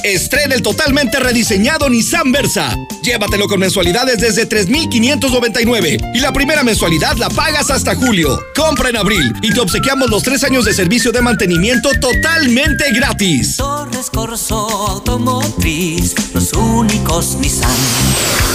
Estrena el totalmente rediseñado Nissan Versa. Llévatelo con mensualidades desde 3,599 y la primera mensualidad la pagas hasta julio. Compra en abril y te obsequiamos los tres años de servicio de mantenimiento totalmente gratis. Torres Corso Automotriz, los únicos Nissan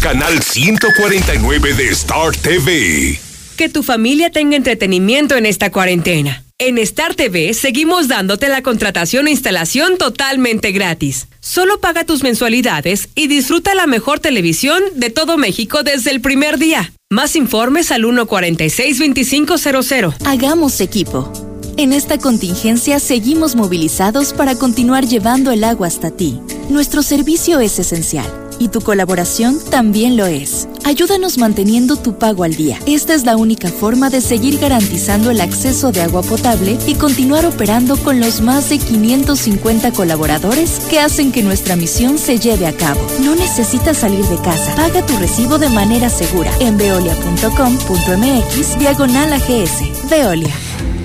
canal 149 de Star TV. Que tu familia tenga entretenimiento en esta cuarentena. En Star TV seguimos dándote la contratación e instalación totalmente gratis. Solo paga tus mensualidades y disfruta la mejor televisión de todo México desde el primer día. Más informes al 146-2500. Hagamos equipo. En esta contingencia seguimos movilizados para continuar llevando el agua hasta ti. Nuestro servicio es esencial y tu colaboración también lo es. Ayúdanos manteniendo tu pago al día. Esta es la única forma de seguir garantizando el acceso de agua potable y continuar operando con los más de 550 colaboradores que hacen que nuestra misión se lleve a cabo. No necesitas salir de casa. Paga tu recibo de manera segura en veolia.com.mx diagonal AGS. Veolia.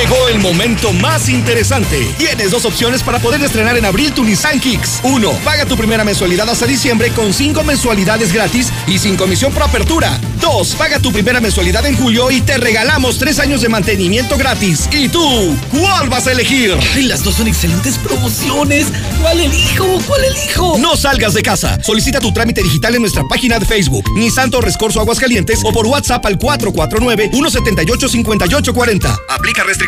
Llegó el momento más interesante. Tienes dos opciones para poder estrenar en abril tu Nissan Kicks. Uno, paga tu primera mensualidad hasta diciembre con cinco mensualidades gratis y sin comisión por apertura. Dos, paga tu primera mensualidad en julio y te regalamos tres años de mantenimiento gratis. ¿Y tú? ¿Cuál vas a elegir? Ay, las dos son excelentes promociones. ¿Cuál elijo? ¿Cuál elijo? No salgas de casa. Solicita tu trámite digital en nuestra página de Facebook, Nissan Torres Corso Aguascalientes o por WhatsApp al 449-178-5840. Aplica restricciones.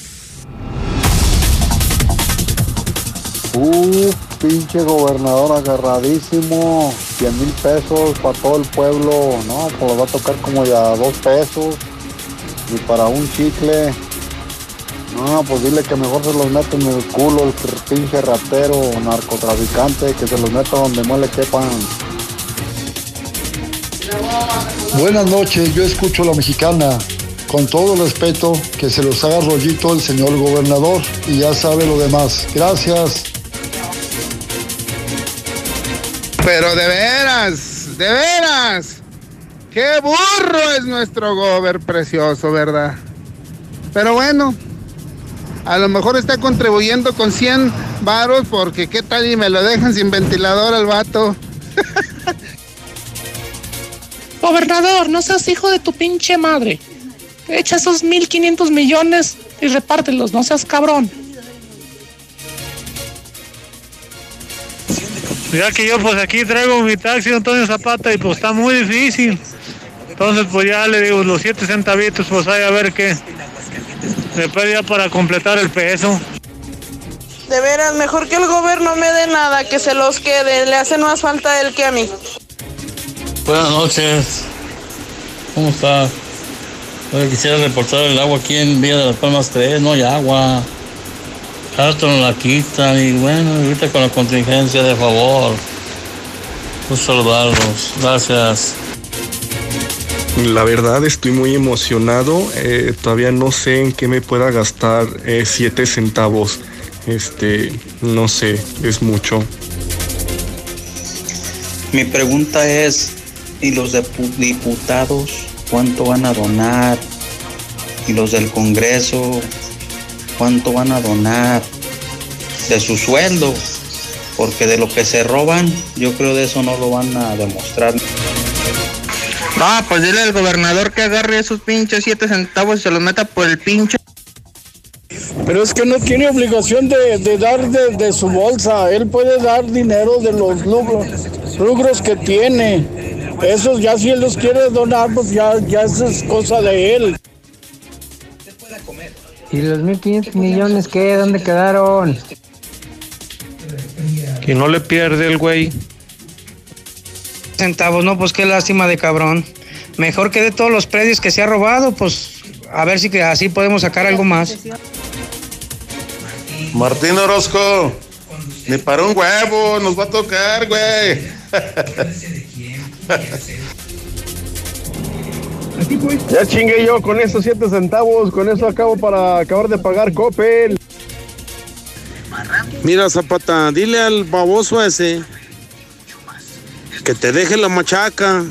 Uh, pinche gobernador agarradísimo. 100 mil pesos para todo el pueblo. No, pues va a tocar como ya dos pesos. Y para un chicle. No, pues dile que mejor se los mete en el culo el pinche ratero, narcotraficante, que se los meta donde más le quepan. Buenas noches, yo escucho la mexicana. Con todo respeto, que se los haga rollito el señor gobernador y ya sabe lo demás. Gracias. Pero de veras, de veras, qué burro es nuestro gober precioso, ¿verdad? Pero bueno, a lo mejor está contribuyendo con 100 varos porque qué tal y me lo dejan sin ventilador al vato. [LAUGHS] Gobernador, no seas hijo de tu pinche madre. Echa esos 1.500 millones y repártelos, no seas cabrón. Ya que yo pues aquí traigo mi taxi Antonio Zapata y pues está muy difícil. Entonces pues ya le digo los siete centavitos pues ahí a ver qué. Me pedía para completar el peso. De veras, mejor que el gobierno me dé nada, que se los quede. Le hace más falta a él que a mí. Buenas noches. ¿Cómo está? Oye, quisiera reportar el agua aquí en Villa de las Palmas 3. No hay agua. Harto no la quitan y bueno, ahorita con la contingencia de favor. Un saludarlos. Gracias. La verdad estoy muy emocionado. Eh, todavía no sé en qué me pueda gastar 7 centavos. Este, no sé, es mucho. Mi pregunta es, ¿y los diputados cuánto van a donar? ¿Y los del Congreso cuánto van a donar? De su sueldo. Porque de lo que se roban, yo creo de eso no lo van a demostrar. Ah, pues dile al gobernador que agarre esos pinches 7 centavos y se los meta por el pinche. Pero es que no tiene obligación de, dar de, su bolsa. Él puede dar dinero de los logros que tiene. Esos ya si él los quiere donar, pues ya, ya eso es cosa de él. ¿Y los 1.500 millones qué? ¿Dónde quedaron? Que no le pierde el güey. Centavos, no, pues qué lástima de cabrón. Mejor que de todos los predios que se ha robado, pues a ver si que así podemos sacar algo más. Martín Orozco, ni para un huevo, nos va a tocar, güey. [LAUGHS] Ya chingué yo con esos 7 centavos, con eso acabo para acabar de pagar Coppel. Mira, Zapata, dile al baboso ese que te deje la machaca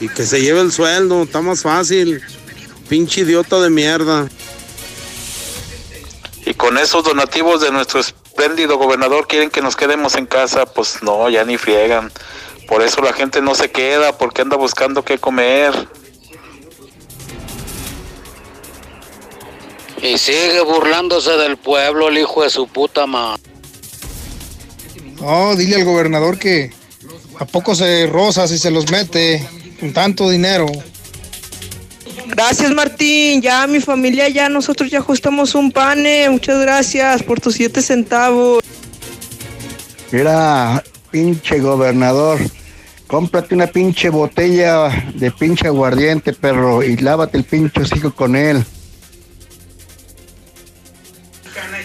y que se lleve el sueldo, está más fácil. Pinche idiota de mierda. Y con esos donativos de nuestro espléndido gobernador quieren que nos quedemos en casa, pues no, ya ni friegan. Por eso la gente no se queda, porque anda buscando qué comer. Y sigue burlándose del pueblo el hijo de su puta madre. Oh, dile al gobernador que a poco se rosa si se los mete con tanto dinero. Gracias Martín, ya mi familia, ya nosotros ya ajustamos un pane, muchas gracias por tus siete centavos. Mira, pinche gobernador, cómprate una pinche botella de pinche aguardiente, perro, y lávate el pinche hocico con él.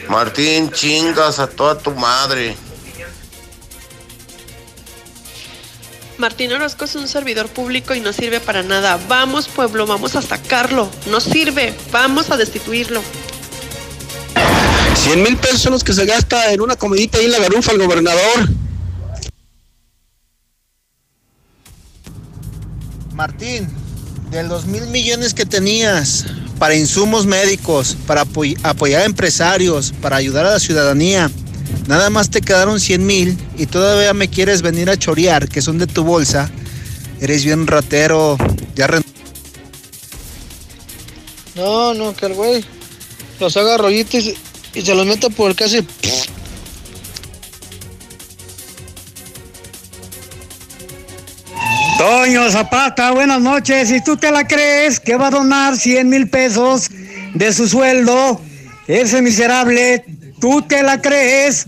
Martín, chingas a toda tu madre. Martín Orozco es un servidor público y no sirve para nada. Vamos, pueblo, vamos a sacarlo. No sirve. Vamos a destituirlo. 100 mil pesos son los que se gasta en una comidita ahí en la garufa el gobernador. Martín, de los mil millones que tenías para insumos médicos, para apoyar a empresarios, para ayudar a la ciudadanía, Nada más te quedaron 100 mil y todavía me quieres venir a chorear, que son de tu bolsa. Eres bien ratero. Ya No, no, que el güey los haga rollitos y, se los meta por el casi. Toño Zapata, buenas noches. Si tú te la crees que va a donar 100 mil pesos de su sueldo, ese miserable, tú te la crees.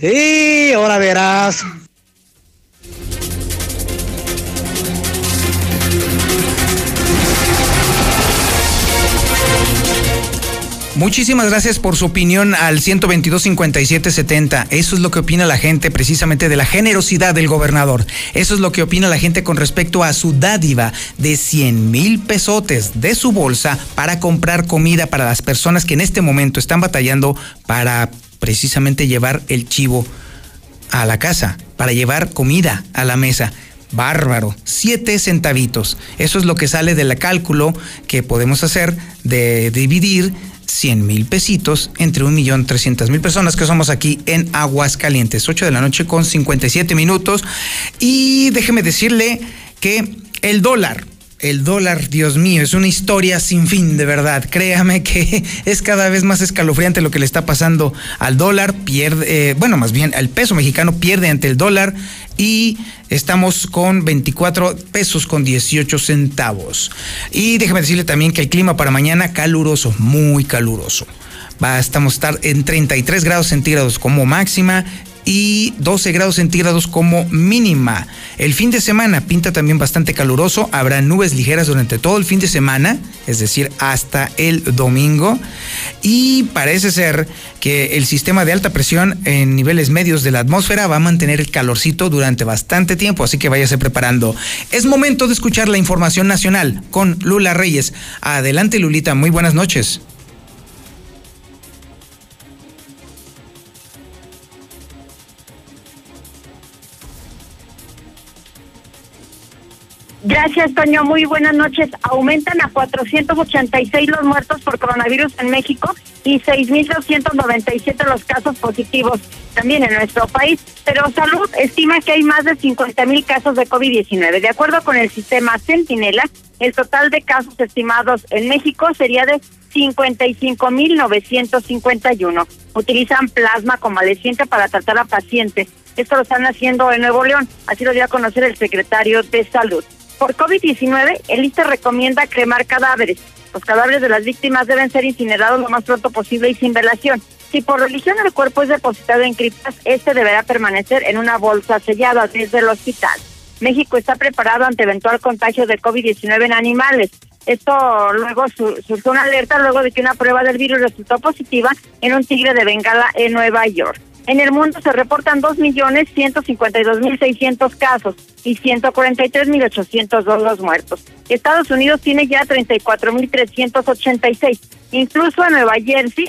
Y ahora verás. Muchísimas gracias por su opinión al 122 5770 Eso es lo que opina la gente precisamente de la generosidad del gobernador. Eso es lo que opina la gente con respecto a su dádiva de 100 mil pesotes de su bolsa para comprar comida para las personas que en este momento están batallando para precisamente llevar el chivo a la casa, para llevar comida a la mesa. Bárbaro, siete centavitos. Eso es lo que sale del cálculo que podemos hacer de dividir 100 mil pesitos entre un millón trescientas mil personas que somos aquí en Aguascalientes. 8 de la noche con 57 minutos. Y déjeme decirle que el dólar el dólar, Dios mío, es una historia sin fin, de verdad. Créame que [LAUGHS] es cada vez más escalofriante lo que le está pasando al dólar. Pierde, eh, bueno, más bien, el peso mexicano pierde ante el dólar y estamos con 24 pesos con 18 centavos. Y déjeme decirle también que el clima para mañana caluroso, muy caluroso. Va, estamos estar en 33 grados centígrados como máxima y 12 grados centígrados como mínima. El fin de semana pinta también bastante caluroso, habrá nubes ligeras durante todo el fin de semana, es decir, hasta el domingo. Y parece ser que el sistema de alta presión en niveles medios de la atmósfera va a mantener el calorcito durante bastante tiempo, así que váyase preparando. Es momento de escuchar la información nacional con Lula Reyes. Adelante Lulita, muy buenas noches. Gracias, Toño. Muy buenas noches. Aumentan a 486 los muertos por coronavirus en México y 6.297 los casos positivos también en nuestro país. Pero Salud estima que hay más de 50.000 casos de COVID-19. De acuerdo con el sistema Centinela, el total de casos estimados en México sería de 55.951. Utilizan plasma convaleciente para tratar a pacientes. Esto lo están haciendo en Nuevo León. Así lo dio a conocer el secretario de Salud. Por COVID-19, el ISTE recomienda cremar cadáveres. Los cadáveres de las víctimas deben ser incinerados lo más pronto posible y sin velación. Si por religión el cuerpo es depositado en criptas, este deberá permanecer en una bolsa sellada desde el hospital. México está preparado ante eventual contagio de COVID-19 en animales. Esto luego surgió una alerta luego de que una prueba del virus resultó positiva en un tigre de Bengala en Nueva York. En el mundo se reportan 2.152.600 casos y 143.802 los muertos. Estados Unidos tiene ya 34.386. Incluso en Nueva Jersey,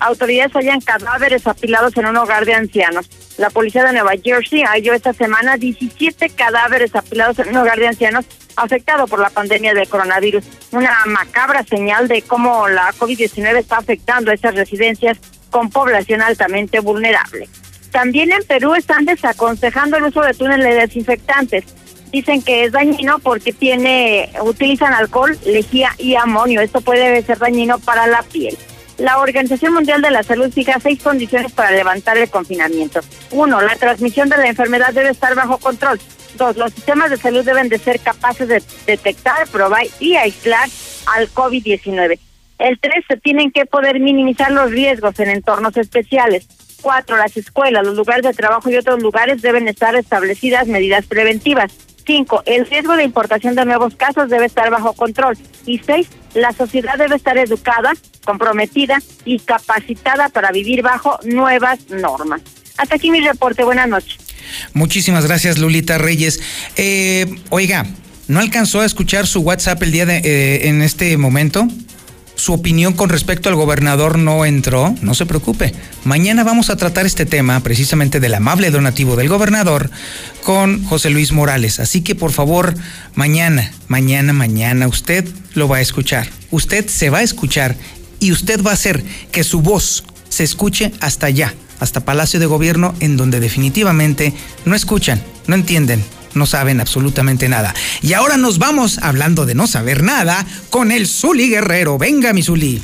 autoridades hallan cadáveres apilados en un hogar de ancianos. La policía de Nueva Jersey halló esta semana 17 cadáveres apilados en un hogar de ancianos afectado por la pandemia del coronavirus. Una macabra señal de cómo la COVID-19 está afectando a esas residencias con población altamente vulnerable. También en Perú están desaconsejando el uso de túneles desinfectantes. Dicen que es dañino porque tiene utilizan alcohol, lejía y amonio. Esto puede ser dañino para la piel. La Organización Mundial de la Salud fija seis condiciones para levantar el confinamiento. Uno, la transmisión de la enfermedad debe estar bajo control. Dos, los sistemas de salud deben de ser capaces de detectar, probar y aislar al COVID-19. El tres, se tienen que poder minimizar los riesgos en entornos especiales. Cuatro, las escuelas, los lugares de trabajo y otros lugares deben estar establecidas medidas preventivas. Cinco, el riesgo de importación de nuevos casos debe estar bajo control. Y seis, la sociedad debe estar educada, comprometida y capacitada para vivir bajo nuevas normas. Hasta aquí mi reporte. Buenas noches. Muchísimas gracias, Lulita Reyes. Eh, oiga, ¿no alcanzó a escuchar su WhatsApp el día de eh, en este momento? Su opinión con respecto al gobernador no entró, no se preocupe. Mañana vamos a tratar este tema precisamente del amable donativo del gobernador con José Luis Morales. Así que por favor, mañana, mañana, mañana usted lo va a escuchar. Usted se va a escuchar y usted va a hacer que su voz se escuche hasta allá, hasta Palacio de Gobierno, en donde definitivamente no escuchan, no entienden, no saben absolutamente nada. Y ahora nos vamos, hablando de no saber nada, con el Zuli Guerrero. Venga, mi Zuli.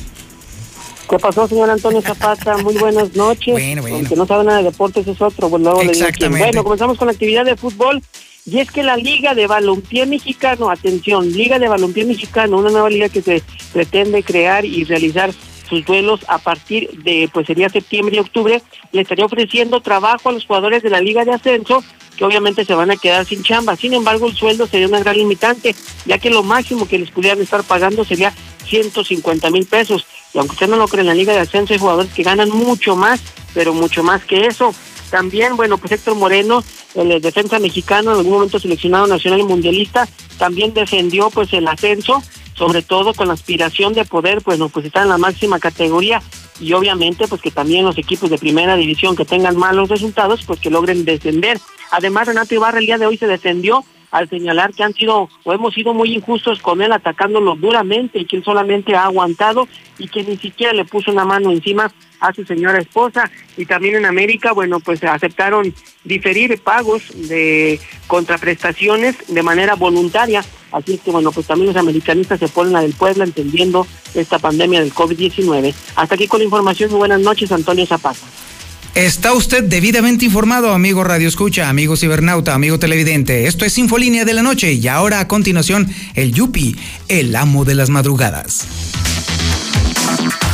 ¿Qué pasó, señor Antonio [LAUGHS] Zapata? Muy buenas noches. Bueno, bueno. Aunque no sabe nada de deportes es otro, pues luego digo Bueno, comenzamos con la actividad de fútbol. Y es que la Liga de Balompié Mexicano, atención, Liga de Balompié Mexicano, una nueva liga que se pretende crear y realizar sus duelos a partir de, pues sería septiembre y octubre, le estaría ofreciendo trabajo a los jugadores de la Liga de Ascenso que obviamente se van a quedar sin chamba. Sin embargo, el sueldo sería una gran limitante, ya que lo máximo que les pudieran estar pagando sería 150 mil pesos. Y aunque usted no lo cree, en la Liga de Ascenso hay jugadores que ganan mucho más, pero mucho más que eso. También, bueno, pues Héctor Moreno, el defensa mexicano, en algún momento seleccionado nacional y mundialista, también defendió pues el ascenso, sobre todo con la aspiración de poder, pues, no, pues en la máxima categoría y obviamente pues que también los equipos de primera división que tengan malos resultados, pues que logren descender. Además, Renato Ibarra el día de hoy se defendió al señalar que han sido o hemos sido muy injustos con él atacándolo duramente y que él solamente ha aguantado y que ni siquiera le puso una mano encima a su señora esposa y también en América, bueno, pues aceptaron diferir pagos de contraprestaciones de manera voluntaria. Así es que, bueno, pues también los americanistas se ponen a del pueblo entendiendo esta pandemia del COVID-19. Hasta aquí con la información. Muy buenas noches, Antonio Zapata. Está usted debidamente informado, amigo Radio Escucha, amigo cibernauta, amigo televidente. Esto es Infolínea de la Noche y ahora a continuación el Yupi, el amo de las madrugadas.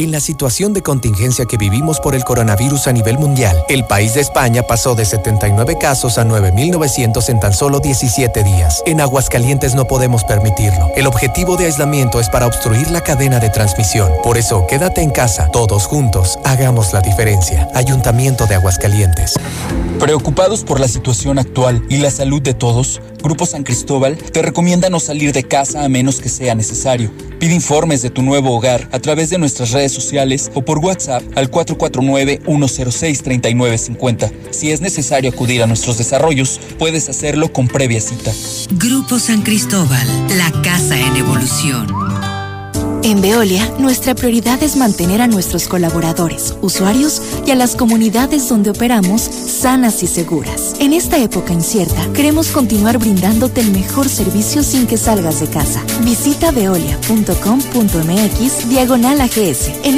En la situación de contingencia que vivimos por el coronavirus a nivel mundial, el país de España pasó de 79 casos a 9.900 en tan solo 17 días. En Aguascalientes no podemos permitirlo. El objetivo de aislamiento es para obstruir la cadena de transmisión. Por eso, quédate en casa. Todos juntos, hagamos la diferencia. Ayuntamiento de Aguascalientes. Preocupados por la situación actual y la salud de todos, Grupo San Cristóbal te recomienda no salir de casa a menos que sea necesario. Pide informes de tu nuevo hogar a través de nuestras redes sociales o por WhatsApp al 449-106-3950. Si es necesario acudir a nuestros desarrollos, puedes hacerlo con previa cita. Grupo San Cristóbal, la casa en evolución. En Veolia, nuestra prioridad es mantener a nuestros colaboradores, usuarios y a las comunidades donde operamos sanas y seguras. En esta época incierta, queremos continuar brindándote el mejor servicio sin que salgas de casa. Visita veolia.com.mx diagonal AGS. En